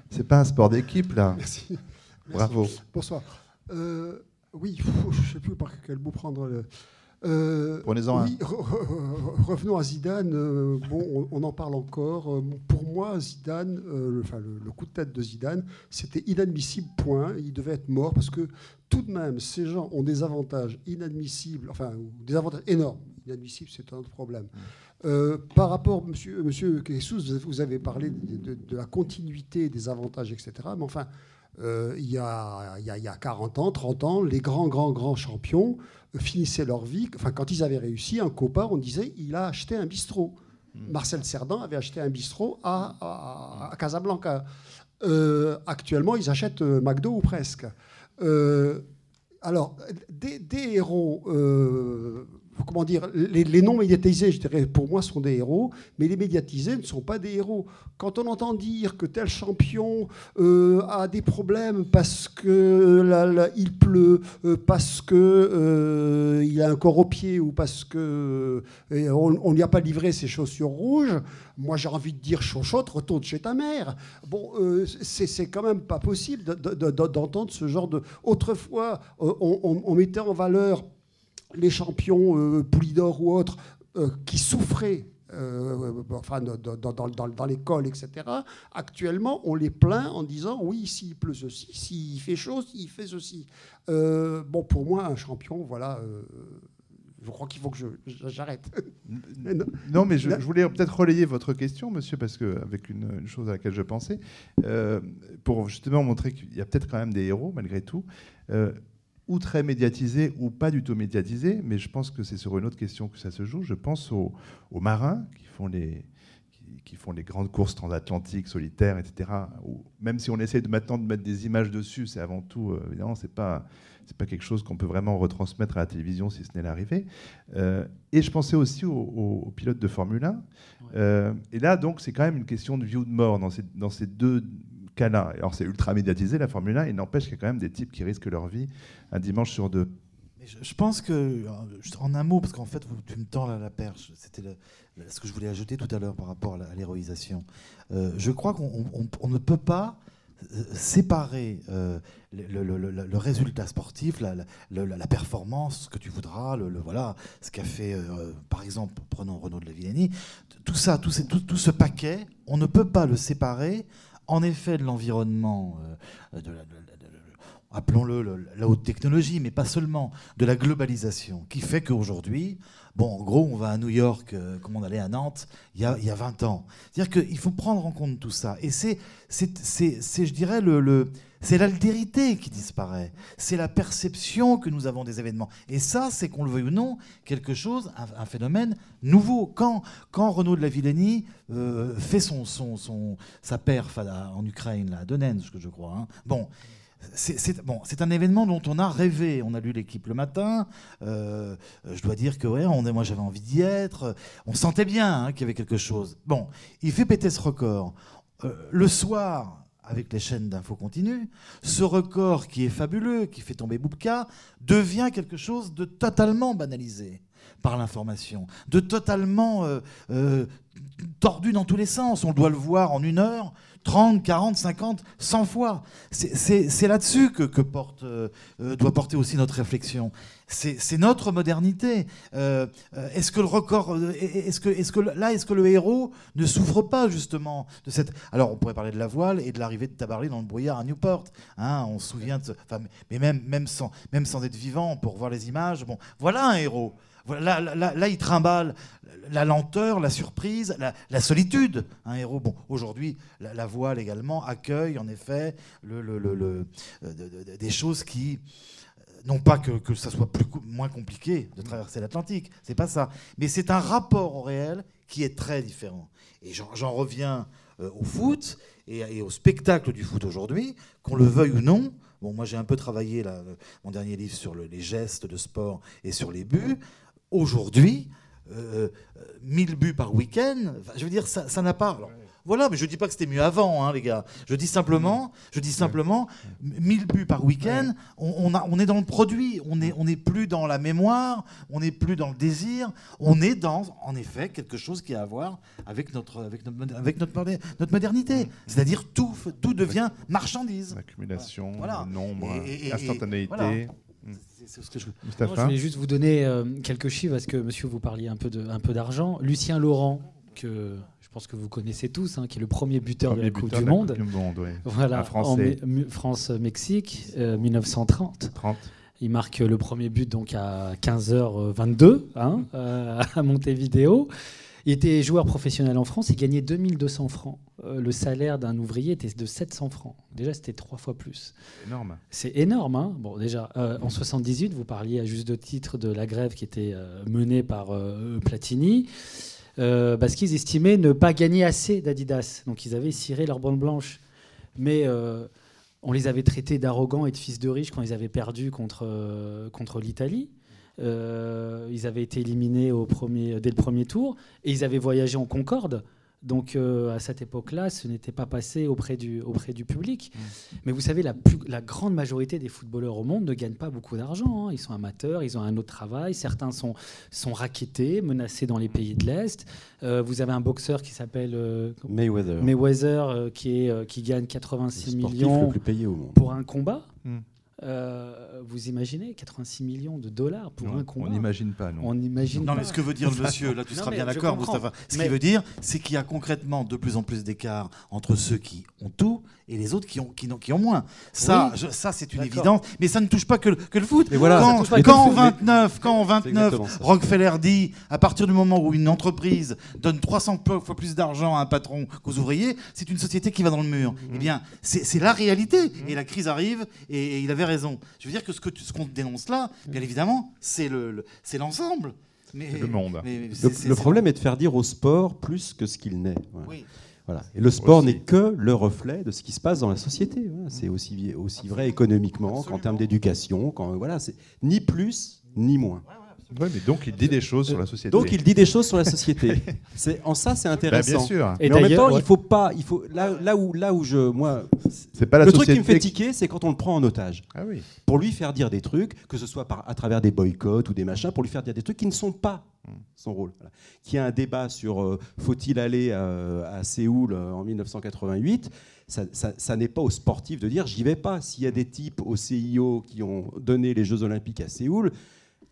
C'est pas un sport d'équipe, là. Merci. Bravo. Bonsoir. Euh, oui, je ne sais plus par quel bout prendre. Le... Euh, Prenez-en oui, revenons à Zidane. Euh, bon, on, en parle encore. Euh, pour moi, Zidane, le, enfin, le, coup de tête de Zidane, c'était inadmissible. Point. Il devait être mort parce que tout de même, ces gens ont des avantages inadmissibles, enfin des avantages énormes. Inadmissibles, c'est un autre problème. par rapport, Monsieur, Monsieur vous avez parlé de, de, la continuité des avantages, etc. Mais enfin, euh, il, y a, il, y a, 40 ans, 30 ans, les grands, grands, grands champions finissaient leur vie. Enfin, quand ils avaient réussi, un copain, on disait il a acheté un bistrot. Hmm. Marcel Cerdan avait acheté un bistrot à, à, Casablanca. Euh, actuellement, ils achètent euh, McDo ou presque. alors, des, des héros comment dire, les, non médiatisés, je dirais, pour moi, sont des héros, mais les médiatisés ne sont pas des héros. Quand on entend dire que tel champion euh, a des problèmes parce que il pleut, euh, parce que euh, il a un corps au pied ou parce que on ne lui a pas livré ses chaussures rouges, moi j'ai envie de dire chauchotte, retourne chez ta mère. Bon, c'est quand même pas possible d'entendre ce genre de. Autrefois, on mettait en valeur les champions euh, Poulidor ou autres euh, qui souffraient euh, enfin, dans, l'école, etc. Actuellement, on les plaint en disant oui, s'il pleut ceci, s'il fait chaud, s'il fait ceci. bon, pour moi, un champion, voilà. je crois qu'il faut que j'arrête. non, mais je, voulais peut-être relayer votre question, monsieur, parce que avec une, chose à laquelle je pensais, pour justement montrer qu'il y a peut-être quand même des héros malgré tout ou très médiatisé ou pas du tout médiatisé, mais je pense que c'est sur une autre question que ça se joue. Je pense aux, marins qui font les, qui, font les grandes courses transatlantiques, solitaires, etc. même si on essaie de, maintenant de mettre des images dessus, c'est avant tout, euh, évidemment, c'est pas c'est pas quelque chose qu'on peut vraiment retransmettre à la télévision si ce n'est l'arrivée. Euh, et je pensais aussi aux, pilotes de Formule 1. Euh, et là, donc, c'est quand même une question de vie ou de mort dans ces, dans ces deux câlin. Alors c'est ultra médiatisé la Formule 1, il n'empêche qu'il y a quand même des types qui risquent leur vie un dimanche sur deux. Je, pense que, en un mot, parce qu'en fait, tu me tends la, perche, c'était ce que je voulais ajouter tout à l'heure par rapport à l'héroïsation. Euh, je crois qu'on ne peut pas euh, séparer euh, le, résultat sportif, la, performance, ce que tu voudras, le, voilà, ce qu'a fait, par exemple, prenons Renaud de la Villenie, tout ça, tout, tout, ce paquet, on ne peut pas le séparer, en effet, de l'environnement, appelons-le la haute technologie, mais pas seulement, de la globalisation, qui fait qu'aujourd'hui, bon, en gros, on va à New York euh, comme on allait à Nantes il y a, il y a 20 ans. C'est-à-dire qu'il faut prendre en compte tout ça. Et c'est, je dirais, le, c'est l'altérité qui disparaît. C'est la perception que nous avons des événements. Et ça, c'est qu'on le veuille ou non, quelque chose, un, phénomène nouveau. Quand, quand Renaud de la Villenie euh, fait son, son, son, sa perf en Ukraine, là, à Donetsk, je crois, hein, bon c'est bon, un événement dont on a rêvé. On a lu l'équipe le matin. Euh, je dois dire que ouais, moi j'avais envie d'y être. On sentait bien hein, qu'il y avait quelque chose. Bon, il fait péter ce record. Euh, le soir, avec les chaînes d'infos continues, ce record qui est fabuleux, qui fait tomber Boubka, devient quelque chose de totalement banalisé par l'information, de totalement euh, tordu dans tous les sens. On doit le voir en une heure 30, 40, 50, 100 fois. C'est là-dessus que, porte, euh, euh, doit porter aussi notre réflexion. C'est notre modernité. Euh, est-ce que le record, est-ce que, là, est-ce que le héros ne souffre pas justement de cette Alors, on pourrait parler de la voile et de l'arrivée de Tabarly dans le brouillard à Newport. Hein, on se souvient de, enfin, mais même, même sans, même sans être vivant, pour voir les images. Bon, voilà un héros. Là, là, il trimballe la lenteur, la surprise, la, solitude. Un héros, bon, aujourd'hui, la, voile également accueille en effet euh, des choses qui, euh, non pas que, que ça soit plus, moins compliqué de traverser l'Atlantique, c'est pas ça, mais c'est un rapport au réel qui est très différent. Et j'en reviens euh, au foot et, au spectacle du foot aujourd'hui, qu'on le veuille ou non. Bon, moi j'ai un peu travaillé mon dernier livre sur les gestes de sport et sur les buts aujourd'hui, 1000 euh, buts par week-end, je veux dire, ça n'a pas. voilà, mais je dis pas que c'était mieux avant, hein, les gars. Je dis simplement, je dis simplement, 1000 buts par week-end, on, on, est dans le produit, on n'est on plus dans la mémoire, on n'est plus dans le désir, on est dans, en effet, quelque chose qui a à voir avec notre, avec notre, avec notre, notre modernité. C'est-à-dire tout, tout devient marchandise. L'accumulation, le nombre, l'instantanéité. C'est ce que je... je voulais juste vous donner euh, quelques chiffres parce que monsieur vous parliez un peu de un peu d'argent. Lucien Laurent que je pense que vous connaissez tous, hein, qui est le premier buteur de la Coupe du Monde. Voilà, France-Mexique, 1930. Euh, Il marque le premier but donc à 15h22 hein, euh, à Montevideo. Il était joueur professionnel en France, il gagnait 2200 francs. Euh, le salaire d'un ouvrier était de 700 francs. Déjà, c'était trois fois plus. Énorme. C'est énorme. Hein bon, déjà, euh, en 78, vous parliez à juste de titre de la grève qui était euh, menée par Platini. parce qu'ils estimaient ne pas gagner assez d'Adidas. Donc ils avaient ciré leur bande blanche. Mais on les avait traités d'arrogants et de fils de riches quand ils avaient perdu contre, contre l'Italie. Euh, ils avaient été éliminés au premier, dès le premier tour et ils avaient voyagé en Concorde. Donc euh, à cette époque-là, ce n'était pas passé auprès du, auprès du public. Mmh. Mais vous savez, la, plus, la, grande majorité des footballeurs au monde ne gagnent pas beaucoup d'argent. Hein. Ils sont amateurs, ils ont un autre travail. Certains sont, sont rackettés, menacés dans les pays de l'Est. Euh, vous avez un boxeur qui s'appelle Mayweather, Mayweather qui, est, qui gagne 86 millions pour un combat. Mmh. Euh, vous imaginez 86 millions de dollars pour un combat On n'imagine pas, non. On imagine non, mais ce que veut dire le monsieur, là tu seras bien d'accord, Moustapha. Ce qu'il veut dire, c'est qu'il y a concrètement de plus en plus d'écart entre ceux qui ont tout et les autres qui ont, qui, qui ont moins. Ça, ça c'est une évidence, mais ça ne touche pas que, que le foot. voilà, quand, quand en 29, quand en 29 Rockefeller dit, à partir du moment où une entreprise donne 300 fois plus d'argent à un patron qu'aux ouvriers, c'est une société qui va dans le mur. Mhm. Eh bien, c'est la réalité. Mhm. Et la crise arrive, et, il avait raison. Je veux dire que ce qu'on ce dénonce là, bien évidemment, c'est l'ensemble. Le, le monde. le, problème est de faire dire au sport plus que ce qu'il n'est. Oui. Voilà. Et le sport n'est que le reflet de ce qui se passe dans la société. C'est aussi, aussi vrai économiquement qu'en termes d'éducation. Voilà, c'est ni plus ni moins. Oui, mais donc il dit des choses sur la société. Donc il dit des choses sur la société. c'est en ça c'est intéressant. Bah, bien sûr. Et mais en même temps, il faut pas, il faut là, là où là où je moi, c'est pas la le truc qui me fait tiquer, c'est quand on le prend en otage. Ah oui. Pour lui faire dire des trucs, que ce soit par, à travers des boycotts ou des machins, pour lui faire dire des trucs qui ne sont pas. Son rôle. Voilà. Qui a un débat sur euh, faut-il aller euh, à Séoul euh, en 1988 ça, ça n'est pas aux sportifs de dire j'y vais pas. S'il y a des types au CIO qui ont donné les Jeux Olympiques à Séoul,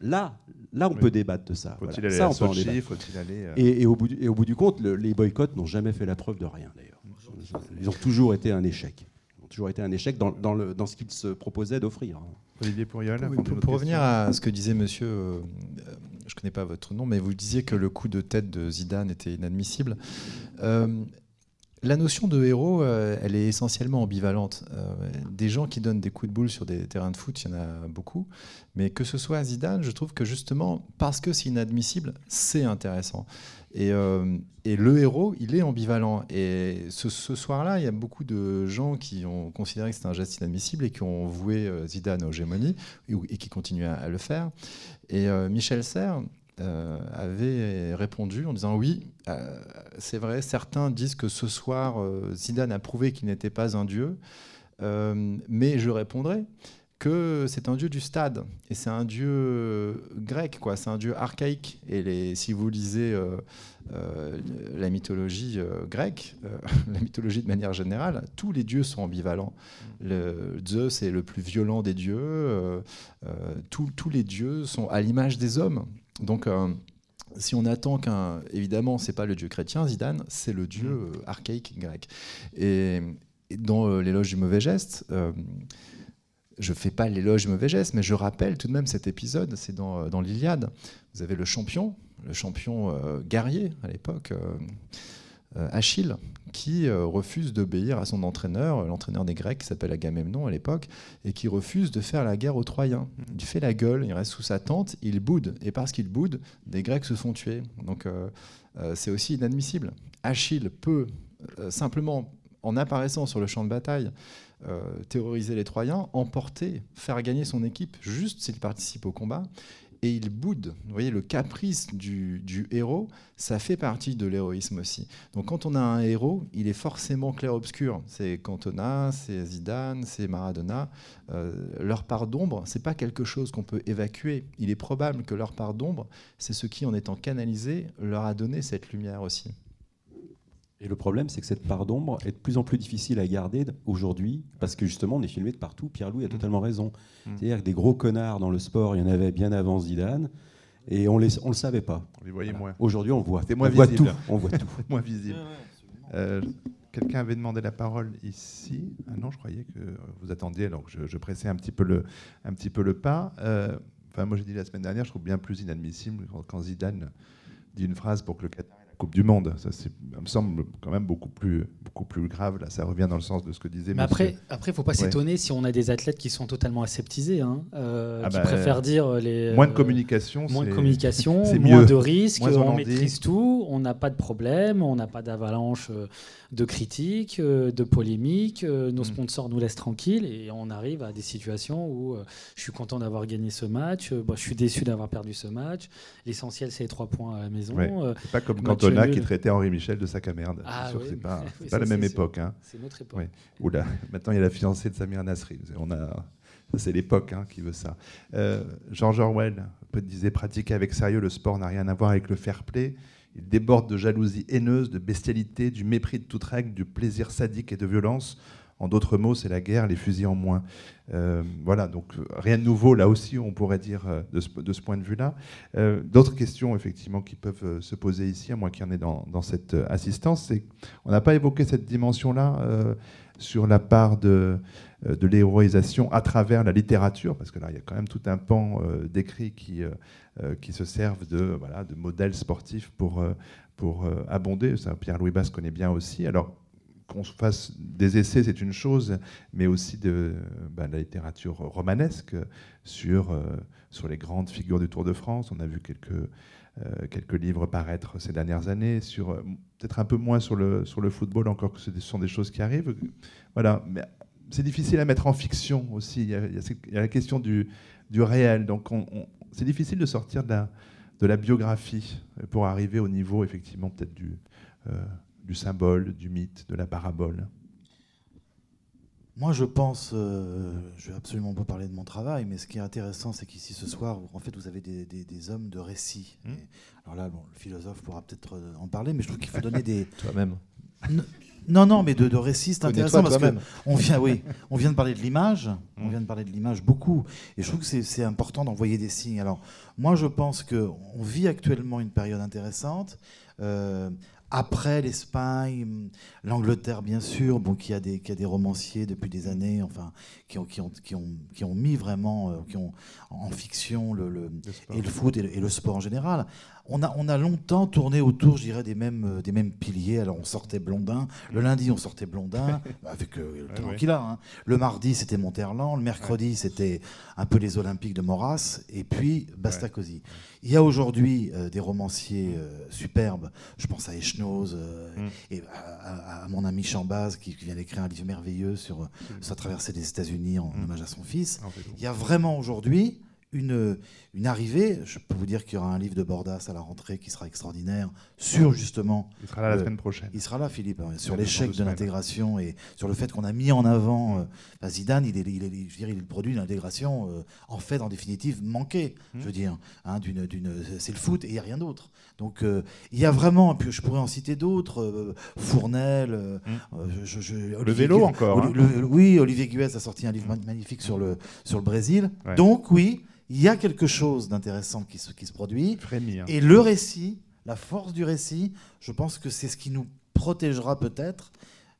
Là, là, on peut débattre de ça. Faut-il aller ça, on Sochi, faut-il aller euh, et, au bout du, et, au bout du, compte, les boycotts n'ont jamais fait la preuve de rien, d'ailleurs. Ils ont toujours été un échec. Ils ont toujours été un échec dans, dans, le, dans ce qu'ils se proposaient d'offrir. Olivier Pourriol, pour, pour revenir à ce que disait monsieur, euh, je ne connais pas votre nom, mais vous disiez que le coup de tête de Zidane était inadmissible. Euh, la notion de héros, euh, elle est essentiellement ambivalente. Euh, des gens qui donnent des coups de boule sur des terrains de foot, il y en a beaucoup. Mais que ce soit Zidane, je trouve que justement, parce que c'est inadmissible, c'est intéressant. Et, euh, le héros, il est ambivalent. Et ce, soir-là, il y a beaucoup de gens qui ont considéré que c'était un geste inadmissible et qui ont voué Zidane aux gémonies et, qui continuent à, le faire. Et Michel Serres, euh, avait répondu en disant oui, euh, c'est vrai, certains disent que ce soir, euh, Zidane a prouvé qu'il n'était pas un dieu, mais je répondrai que c'est un dieu du stade, et c'est un dieu grec, quoi, c'est un dieu archaïque. Et les, si vous lisez la mythologie grecque, la mythologie de manière générale, tous les dieux sont ambivalents. Le, Zeus est le plus violent des dieux, tous les dieux sont à l'image des hommes. Donc, euh, si on attend qu'un. Évidemment, c'est pas le dieu chrétien, Zidane, c'est le dieu mm. euh, archaïque grec. Et, dans euh, l'éloge du mauvais geste, je fais pas l'éloge mauvais geste, mais je rappelle tout de même cet épisode, c'est dans, dans l'Iliade. Vous avez le champion, le champion guerrier à l'époque. Euh, Achille, qui euh, refuse d'obéir à son entraîneur, l'entraîneur des Grecs qui s'appelle Agamemnon à l'époque, et qui refuse de faire la guerre aux Troyens. Il fait la gueule, il reste sous sa tente, il boude, et parce qu'il boude, des Grecs se font tuer. Donc euh, c'est aussi inadmissible. Achille peut simplement, en apparaissant sur le champ de bataille, terroriser les Troyens, emporter, faire gagner son équipe juste s'il participe au combat, et il boude. Vous voyez, le caprice du, héros, ça fait partie de l'héroïsme aussi. Donc quand on a un héros, il est forcément clair-obscur. C'est Cantona, c'est Zidane, c'est Maradona. Euh, leur part d'ombre, c'est pas quelque chose qu'on peut évacuer. Il est probable que leur part d'ombre, c'est ce qui, en étant canalisé, leur a donné cette lumière aussi. Et le problème, c'est que cette part d'ombre est de plus en plus difficile à garder aujourd'hui, parce que justement, on est filmé de partout. Pierre-Louis a mm. totalement raison. Mm. C'est-à-dire que des gros connards dans le sport, il y en avait bien avant Zidane, et on ne on le savait pas. On les voyait moins. Aujourd'hui, on voit. moins on voit tout. On voit tout. moins visible. Euh, quelqu'un avait demandé la parole ici. Ah non, je croyais que vous attendiez, alors je, je pressais un petit peu le, un petit peu le pas. Euh, enfin, moi, j'ai dit la semaine dernière, je trouve bien plus inadmissible quand Zidane dit une phrase pour que le Qatar Coupe du Monde. Ça, me semble quand même beaucoup plus, beaucoup plus grave. Là, ça revient dans le sens de ce que disait. Mais après, après, il faut pas s'étonner si on a des athlètes qui sont totalement aseptisés, hein, euh, ah qui bah, préfèrent dire les moins de communication, moins de communication, moins de risques, on, maîtrise tout, on n'a pas de problème, on n'a pas d'avalanche. Euh, de critiques, euh, de polémiques. Euh, nos mm. sponsors nous laissent tranquilles et on arrive à des situations où euh, je suis content d'avoir gagné ce match, bah, je suis déçu d'avoir perdu ce match. L'essentiel, c'est les trois points à la maison. c'est pas comme Cantona qui traitait Henri Michel de sac à merde. Ah, c'est pas, pas la même époque. Hein. C'est notre époque. Oula, maintenant il y a la fiancée de Samir Nasri. On a c'est l'époque hein, qui veut ça. George Orwell disait pratiquer avec sérieux le sport n'a rien à voir avec le fair play. Il déborde de jalousie haineuse, de bestialité, du mépris de toute règle, du plaisir sadique et de violence. En d'autres mots, c'est la guerre, les fusils en moins. Euh, voilà, donc rien de nouveau là aussi, on pourrait dire euh, de ce, point de vue-là. Euh, d'autres questions, effectivement, qui peuvent se poser ici, à moins qu'il y en ait dans, cette assistance, c'est qu'on n'a pas évoqué cette dimension-là sur la part de, l'héroïsation à travers la littérature, parce que là, il y a quand même tout un pan d'écrits qui qui se servent de, voilà, de modèles sportifs pour, pour abonder. Pierre-Louis Basse connaît bien aussi. Alors, qu'on fasse des essais, c'est une chose, mais aussi de, bah, la littérature romanesque sur, sur les grandes figures du Tour de France. On a vu quelques, quelques livres paraître ces dernières années, sur peut-être un peu moins sur le, sur le football, encore que ce sont des choses qui arrivent. Voilà, mais c'est difficile à mettre en fiction aussi. Il y a, la question du, du réel. Donc on, c'est difficile de sortir de la, de la biographie pour arriver au niveau, effectivement, peut-être du, euh, du symbole, du mythe, de la parabole. Moi, je pense, euh, je vais absolument pas parler de mon travail, mais ce qui est intéressant, c'est qu'ici ce soir, en fait, vous avez des, des, hommes de récit. Hmm. alors là, bon, le philosophe pourra peut-être euh, en parler, mais je trouve qu'il faut donner des. Toi-même. Non, non, mais de, de récit, c'est intéressant parce que on vient, oui, on vient de parler de l'image, on hmm. vient de parler de l'image beaucoup, et je trouve que c'est important d'envoyer des signes. Alors, moi, je pense que on vit actuellement une période intéressante. Euh, après l'Espagne, l'Angleterre bien sûr, bon, qui, a des, qui a des romanciers depuis des années, enfin, qui ont, qui ont, qui ont, qui ont mis vraiment, euh, qui ont en fiction le, le, et le foot et le, sport en général. On a, on a longtemps tourné autour, je dirais, des mêmes, euh, des mêmes piliers. Alors on sortait Blondin, le lundi on sortait Blondin, avec euh, le talent qu'il a. Hein. Le mardi c'était Monterland, le mercredi c'était un peu les Olympiques de Moras, et puis Bastacosi. Il y a aujourd'hui des romanciers superbes, je pense à Echnoz, mm. et à, mon ami Chambaz qui, vient d'écrire un livre merveilleux sur sa traversée des États-Unis en mm. hommage à son fils. Il y a vraiment aujourd'hui une, une arrivée. Je peux vous dire qu'il y aura un livre de Bordas à la rentrée qui sera extraordinaire sur justement. Il sera là la euh, semaine prochaine. Il sera là, Philippe, hein, sur l'échec de l'intégration et sur le fait qu'on a mis en avant. Euh, Zidane, il est, il, est, je dirais, il est le produit d'une intégration euh, en fait, en définitive, manquée. Je veux dire, hein, d'une, d'une, c'est le foot et il n'y a rien d'autre. Donc il y a vraiment, puis je pourrais en citer d'autres, Fournel, je, le vélo encore. Hein. oui, Olivier Guez a sorti un livre magnifique sur le, sur le Brésil. Donc oui il y a quelque chose d'intéressant qui se, qui se produit. Et le récit, la force du récit, je pense que c'est ce qui nous protégera peut-être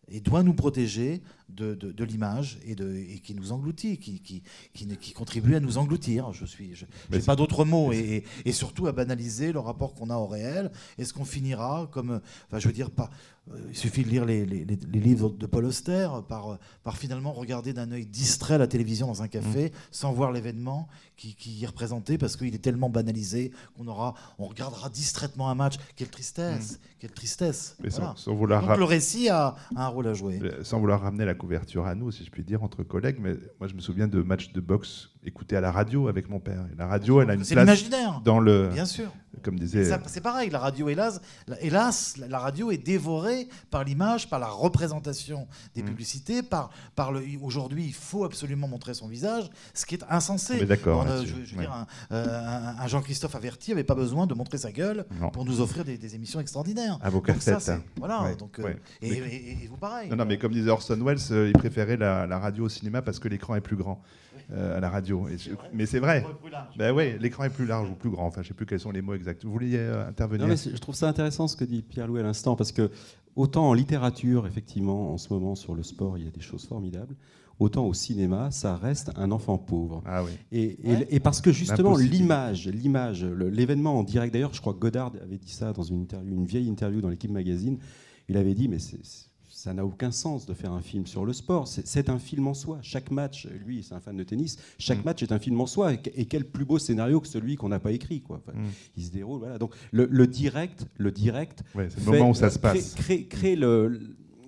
et doit nous protéger de, de, l'image et, et, qui nous engloutit, qui, qui, qui, contribue à nous engloutir. Je suis, je n'ai pas d'autres mots et, et, surtout à banaliser le rapport qu'on a au réel. Est-ce qu'on finira comme, enfin, je veux dire, pas, euh, il suffit de lire les, les, les, livres de Paul Auster par, par finalement regarder d'un œil distrait la télévision dans un café mmh. sans voir l'événement qui, qui, y est représenté parce qu'il est tellement banalisé qu'on aura, on regardera distraitement un match. Quelle tristesse, mmh. quelle tristesse. sans, vouloir Donc le récit a, a, un rôle à jouer. Sans vouloir ramener la couverture à nous, si je puis dire, entre collègues. Mais moi, je me souviens de matchs de boxe écoutés à la radio avec mon père. Et la radio, elle a une place dans le. Bien sûr. Comme disait. C'est pareil. La radio, hélas, hélas, la radio est dévorée par l'image, par la représentation des mm. publicités, par, par le. Aujourd'hui, il faut absolument montrer son visage, ce qui est insensé. D'accord. Je, veux dire, un, Jean-Christophe Averti n'avait pas besoin de montrer sa gueule pour nous offrir des, émissions extraordinaires. À vos cassettes. Hein. Voilà. Donc, euh, et, vous pareil. Non, non, mais comme disait Orson Welles, euh, il préférait la, radio au cinéma parce que l'écran est plus grand euh, à la radio. mais c'est vrai. Ben ouais, l'écran est plus large ou plus grand. Enfin, je sais plus quels sont les mots exacts. Vous vouliez euh, intervenir? Non, mais Je trouve ça intéressant ce que dit Pierre-Louis à l'instant parce que autant en littérature, effectivement, en ce moment sur le sport, il y a des choses formidables. Autant au cinéma, ça reste un enfant pauvre. Ah oui. et, et, parce que justement, l'image, l'image, l'événement en direct. D'ailleurs, je crois que Godard avait dit ça dans une, interview, une vieille interview dans l'équipe magazine. Il avait dit, mais c'est ça n'a aucun sens de faire un film sur le sport. C'est un film en soi. Chaque match, lui, c'est un fan de tennis, chaque mm. match est un film en soi. Et, quel plus beau scénario que celui qu'on n'a pas écrit. Quoi. Mm. Il se déroule. Voilà. Donc le, direct, le direct. c'est le moment où ça se passe. Crée, le,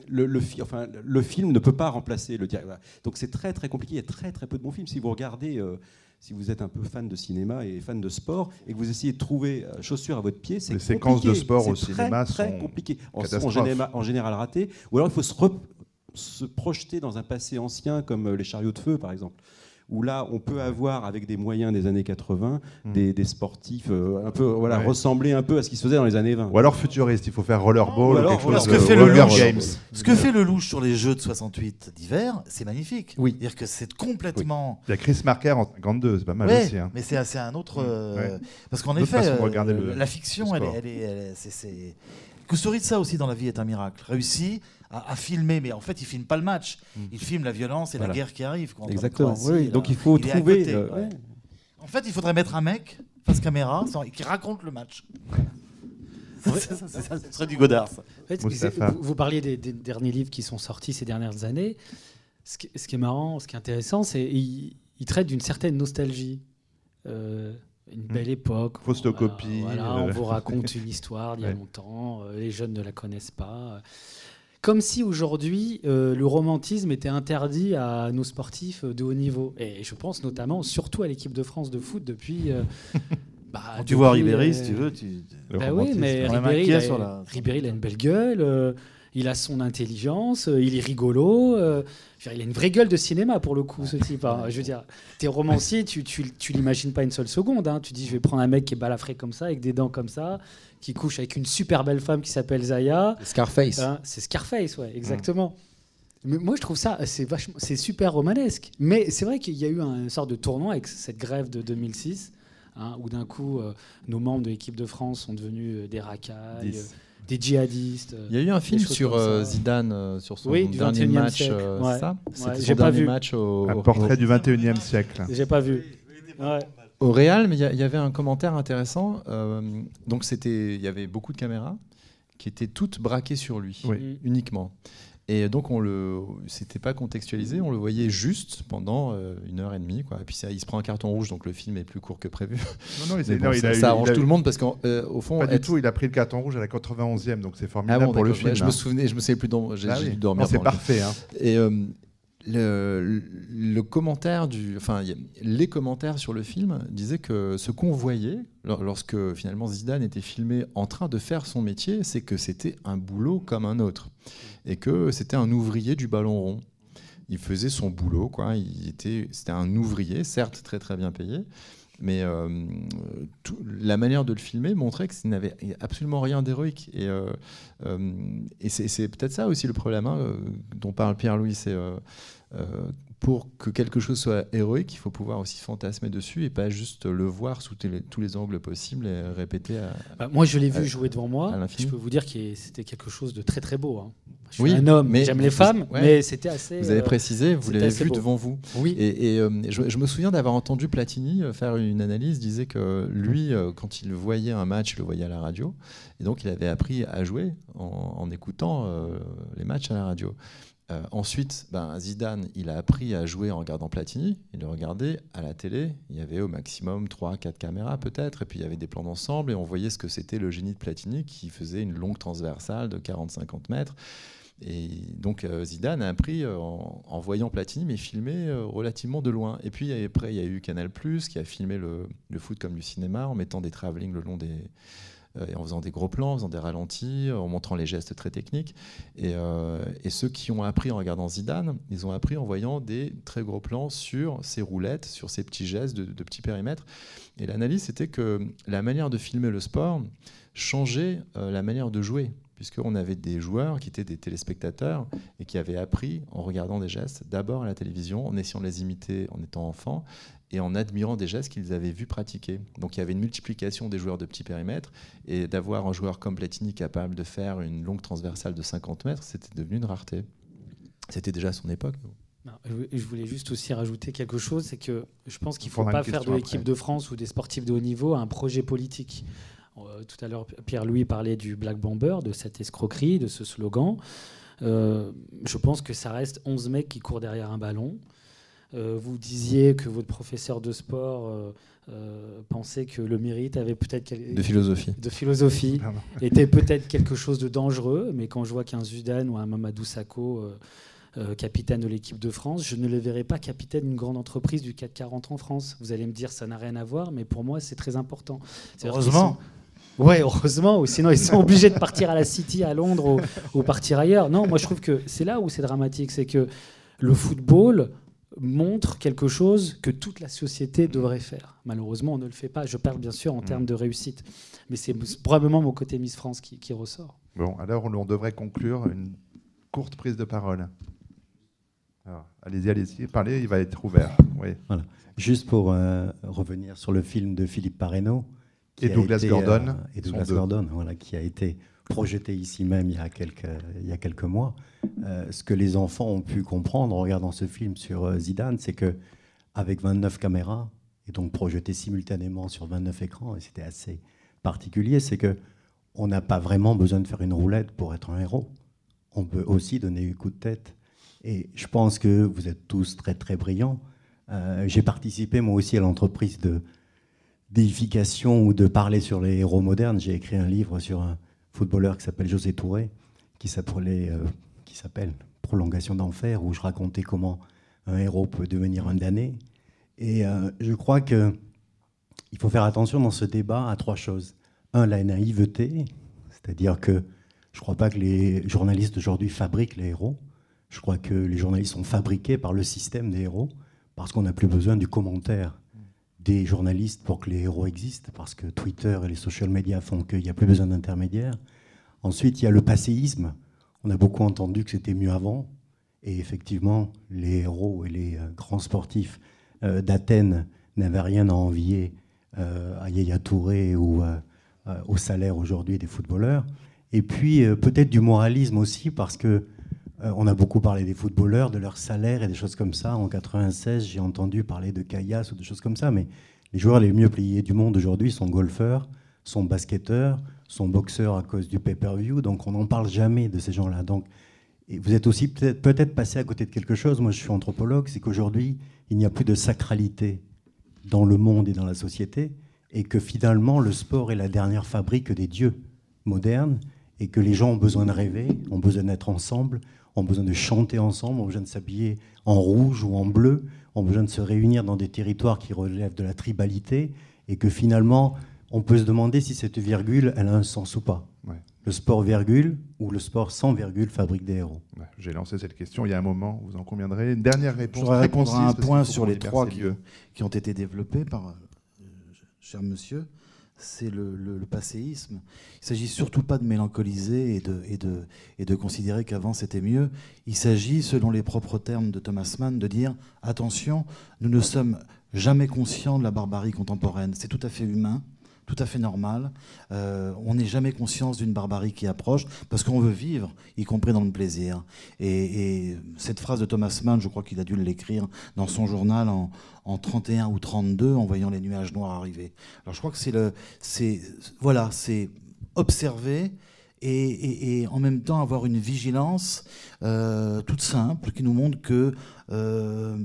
le, enfin, le, film ne peut pas remplacer le direct. Donc c'est très très compliqué. Il y a très très peu de bons films. Si vous regardez euh, si vous êtes un peu fan de cinéma et fan de sport et que vous essayez de trouver euh, chaussures à votre pied, c'est compliqué. Les séquences de sport au cinéma très, sont compliquées. En, en, général, ratées. Ou alors il faut se, se projeter dans un passé ancien comme euh, les chariots de feu, par exemple où là, on peut avoir, avec des moyens des années 80, hmm. des, sportifs euh, un peu, voilà, ressembler un peu à ce qui se faisait dans les années 20. Ou alors futuriste, il faut faire rollerball, alors, quelque chose ce que fait le louche, Ce que fait le louche sur les jeux de 68 d'hiver, c'est magnifique. Oui. dire que c'est complètement. Il y a Chris Marker en 52, c'est pas mal aussi. Hein. Mais c'est un autre. Hmm. Euh, parce qu'en effet, euh, la fiction, elle, elle, est, c'est de ça aussi dans la vie est un miracle. Réussi à, filmer, mais en fait, il filme pas le match. Hmm. Il filme la violence et la guerre qui arrive. Exactement. Oui, donc il faut trouver. En fait, il faudrait mettre un mec face caméra qui raconte le match. ça, serait du Godard. vous, parliez des, derniers livres qui sont sortis ces dernières années. Ce qui, est marrant, ce qui est intéressant, c'est qu'il il traite d'une certaine nostalgie. Euh, une belle époque. Photocopie. Voilà, on vous raconte une histoire d'il y a longtemps. Euh, les jeunes ne la connaissent pas. Comme si aujourd'hui euh, le romantisme était interdit à nos sportifs de haut niveau. Et je pense notamment, surtout à l'équipe de France de foot depuis. Euh, bah, Quand tu vois Ribéry, si tu veux, tu. Bah oui, mais Ribéry, il a, Ribéry, il a une belle gueule il a son intelligence, euh, il est rigolo. Euh, il a une vraie gueule de cinéma pour le coup, ce type. Hein. Je veux dire, t'es romancier, tu, tu, tu l'imagines pas une seule seconde. Hein. Tu dis, je vais prendre un mec qui est balafré comme ça, avec des dents comme ça, qui couche avec une super belle femme qui s'appelle Zaya. Scarface. Hein, c'est Scarface, ouais, exactement. Mais moi, je trouve ça, c'est vachement, c'est super romanesque. Mais c'est vrai qu'il y a eu un sorte de tournoi avec cette grève de 2006, où d'un coup, euh, nos membres de l'équipe de France sont devenus des racailles des djihadistes. Il y a eu un film sur euh, Zidane, euh, sur son dernier match, euh, c'est ça? J'ai pas vu. Match au, un portrait du 21e siècle. J'ai pas vu. Au Real, mais il y, avait un commentaire intéressant. donc c'était, il y avait beaucoup de caméras qui étaient toutes braquées sur lui, uniquement. Et donc, on le, c'était pas contextualisé, on le voyait juste pendant euh, une heure et demie. Quoi. Et puis, ça, il se prend un carton rouge, donc le film est plus court que prévu. Non, non, il, ça, ça, arrange tout le monde parce qu'au euh, fond. Pas du tout, il a pris le carton rouge à la 91e, donc c'est formidable ah pour le film. je me hein. souvenais, je me souvenais plus, j'ai ah dû dormir. C'est parfait. Hein. Et euh, le, commentaire du, enfin, les commentaires sur le film disaient que ce qu'on voyait lorsque finalement Zidane était filmé en train de faire son métier, c'est que c'était un boulot comme un autre et que c'était un ouvrier du ballon rond. Il faisait son boulot, quoi. Il était, c'était un ouvrier, certes très très bien payé, mais euh, la manière de le filmer montrait que ça n'avait absolument rien d'héroïque. Et, euh, euh, et c'est, peut-être ça aussi le problème hein, dont parle Pierre-Louis, pour que quelque chose soit héroïque, il faut pouvoir aussi fantasmer dessus et pas juste le voir sous tous les angles possibles et répéter. Bah, moi, je l'ai vu jouer devant moi. Je peux vous dire que c'était quelque chose de très très beau. Hein. Je suis oui, un homme, j'aime les femmes, mais c'était assez. Vous avez euh, précisé, vous l'avez vu devant vous. Oui. Et, euh, je, me souviens d'avoir entendu Platini euh, faire une analyse, disait que lui, quand il voyait un match, il le voyait à la radio, et donc il avait appris à jouer en, écoutant les matchs à la radio. Euh, ensuite, ben, Zidane, il a appris à jouer en regardant Platini. Il le regardait à la télé. Il y avait au maximum 3-4 caméras peut-être. Et puis il y avait des plans d'ensemble. Et on voyait ce que c'était le génie de Platini qui faisait une longue transversale de 40-50 mètres. Et donc euh, Zidane a appris euh, en, voyant Platini, mais filmé relativement de loin. Et puis après, il y a eu Canal, qui a filmé le, le foot comme du cinéma en mettant des travelling le long des euh, en faisant des gros plans, en faisant des ralentis, en montrant les gestes très techniques. Euh, et, ceux qui ont appris en regardant Zidane, ils ont appris en voyant des très gros plans sur ces roulettes, sur ces petits gestes de, petits périmètres. Et l'analyse, c'était que la manière de filmer le sport changeait euh, la manière de jouer puisqu'on avait des joueurs qui étaient des téléspectateurs et qui avaient appris en regardant des gestes, d'abord à la télévision, en essayant de les imiter en étant enfant, et en admirant des gestes qu'ils avaient vu pratiquer. Donc il y avait une multiplication des joueurs de petits périmètres, et d'avoir un joueur comme Platini capable de faire une longue transversale de 50 mètres, c'était devenu une rareté. C'était déjà à son époque. je voulais juste aussi rajouter quelque chose, c'est que je pense qu'il ne faut pas faire de l'équipe de France ou des sportifs de haut niveau un projet politique. Euh, tout à l'heure, Pierre-Louis parlait du Black Bomber, de cette escroquerie, de ce slogan. Euh, je pense que ça reste 11 mecs qui courent derrière un ballon. Euh, vous disiez que votre professeur de sport euh, euh, pensait que le mérite avait peut-être de philosophie, de philosophie était peut-être quelque chose de dangereux. Mais quand je vois qu'un Zidane ou un Mamadou Sakho capitaine de l'équipe de France, je ne le verrai pas capitaine d'une grande entreprise du 440 en France. Vous allez me dire ça n'a rien à voir, mais pour moi c'est très important. Heureusement. Ouais, heureusement, ou sinon ils sont obligés de partir à la City, à Londres ou, ou partir ailleurs. Non, moi je trouve que c'est là où c'est dramatique, c'est que le football, montre quelque chose que toute la société devrait faire. Malheureusement, on ne le fait pas. Je parle bien sûr en mm. termes de réussite. Mais c'est probablement mon côté Miss France qui, ressort. Bon, alors on devrait conclure une courte prise de parole. Allez-y, allez-y, parlez, il va être ouvert. Oui. Voilà. Juste pour euh, revenir sur le film de Philippe Parreno. Et Douglas Gordon. Euh, et Douglas Gordon, voilà, qui a été projeté ici même il y a quelques, il y a quelques mois. Euh, ce que les enfants ont pu comprendre en regardant ce film sur euh, Zidane, c'est que avec 29 caméras, et donc projeté simultanément sur 29 écrans, et c'était assez particulier, c'est que on n'a pas vraiment besoin de faire une roulette pour être un héros. On peut aussi donner un coup de tête. Et je pense que vous êtes tous très très brillants. Euh, j'ai participé moi aussi à l'entreprise de d'édification ou de parler sur les héros modernes. J'ai écrit un livre sur un footballeur qui s'appelle José Touré, qui s'appelait qui s'appelle Prolongation d'enfer, où je racontais comment un héros peut devenir un damné. Et euh, je crois que il faut faire attention dans ce débat à trois choses. Un, la naïveté, c'est-à-dire que je ne crois pas que les journalistes d'aujourd'hui fabriquent les héros. Je crois que les journalistes sont fabriqués par le système des héros, parce qu'on n'a plus besoin du commentaire des journalistes pour que les héros existent, parce que Twitter et les social media font qu'il n'y a plus besoin d'intermédiaires. Ensuite, il y a le passéisme. On a beaucoup entendu que c'était mieux avant. Et effectivement, les héros et les euh, grands sportifs euh, d'Athènes n'avaient rien à envier euh, à Yaya Touré ou au salaire aujourd'hui des footballeurs. Et puis peut-être du moralisme aussi, parce que on a beaucoup parlé des footballeurs, de leur salaire et des choses comme ça. En 96, j'ai entendu parler de Caillasse ou de choses comme ça, mais les joueurs les mieux payés du monde aujourd'hui sont golfeurs, sont basketteurs, sont boxeurs à cause du pay-per-view. Donc on n'en parle jamais de ces gens-là. Donc vous êtes aussi peut-être peut passé à côté de quelque chose. Moi, je suis anthropologue, c'est qu'aujourd'hui, il n'y a plus de sacralité dans le monde et dans la société, et que finalement, le sport est la dernière fabrique des dieux modernes, et que les gens ont besoin de rêver, ont besoin d'être ensemble, ont besoin de chanter ensemble, ont besoin de s'habiller en rouge ou en bleu, ont besoin de se réunir dans des territoires qui relèvent de la tribalité, et que finalement, on peut se demander si cette virgule, elle a un sens ou pas. Le sport virgule ou le sport sans virgule fabrique des héros J'ai lancé cette question il y a un moment, vous en conviendrez. Une dernière réponse. Répondre à un point sur les trois qui, qui, ont été développés par euh, cher monsieur c'est le, passéisme. Il s'agit surtout pas de mélancoliser et de, et de, et de considérer qu'avant c'était mieux. Il s'agit, selon les propres termes de Thomas Mann, de dire attention, nous ne sommes jamais conscients de la barbarie contemporaine. C'est tout à fait humain tout à fait normal. Euh, on n'est jamais conscience d'une barbarie qui approche parce qu'on veut vivre, y compris dans le plaisir. Et, cette phrase de Thomas Mann, je crois qu'il a dû l'écrire dans son journal en, 31 ou 32 en voyant les nuages noirs arriver. Alors je crois que c'est le, c'est voilà, c'est observer. Et, en même temps avoir une vigilance euh, toute simple qui nous montre que euh,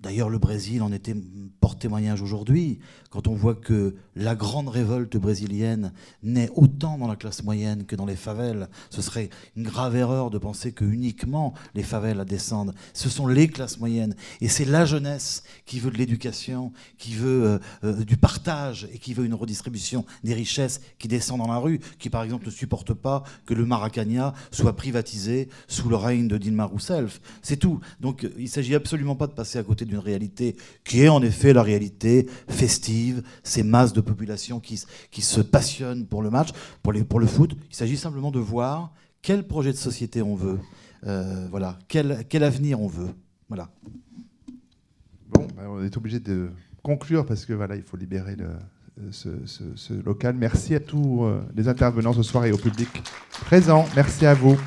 D'ailleurs, le Brésil en était porte témoignage aujourd'hui, quand on voit que la grande révolte brésilienne naît autant dans la classe moyenne que dans les favelles. Ce serait une grave erreur de penser que uniquement les favelles descendent. Ce sont les classes moyennes. Et c'est la jeunesse qui veut de l'éducation, qui veut euh, euh, du partage et qui veut une redistribution des richesses qui descend dans la rue, qui par exemple ne supporte pas que le Maracana soit privatisé sous le règne de Dilma Rousseff. C'est tout. Donc il ne s'agit absolument pas de passer à côté d'une réalité qui est en effet la réalité festive, ces masses de population qui, qui se passionnent pour le match, pour, pour le foot. Il s'agit simplement de voir quel projet de société on veut, euh, voilà, quel, quel avenir on veut. Voilà. Bon, ben, on est obligé de conclure parce que voilà, il faut libérer ce, local. Merci à tous euh, les intervenants ce soir et au public présent. Merci à vous.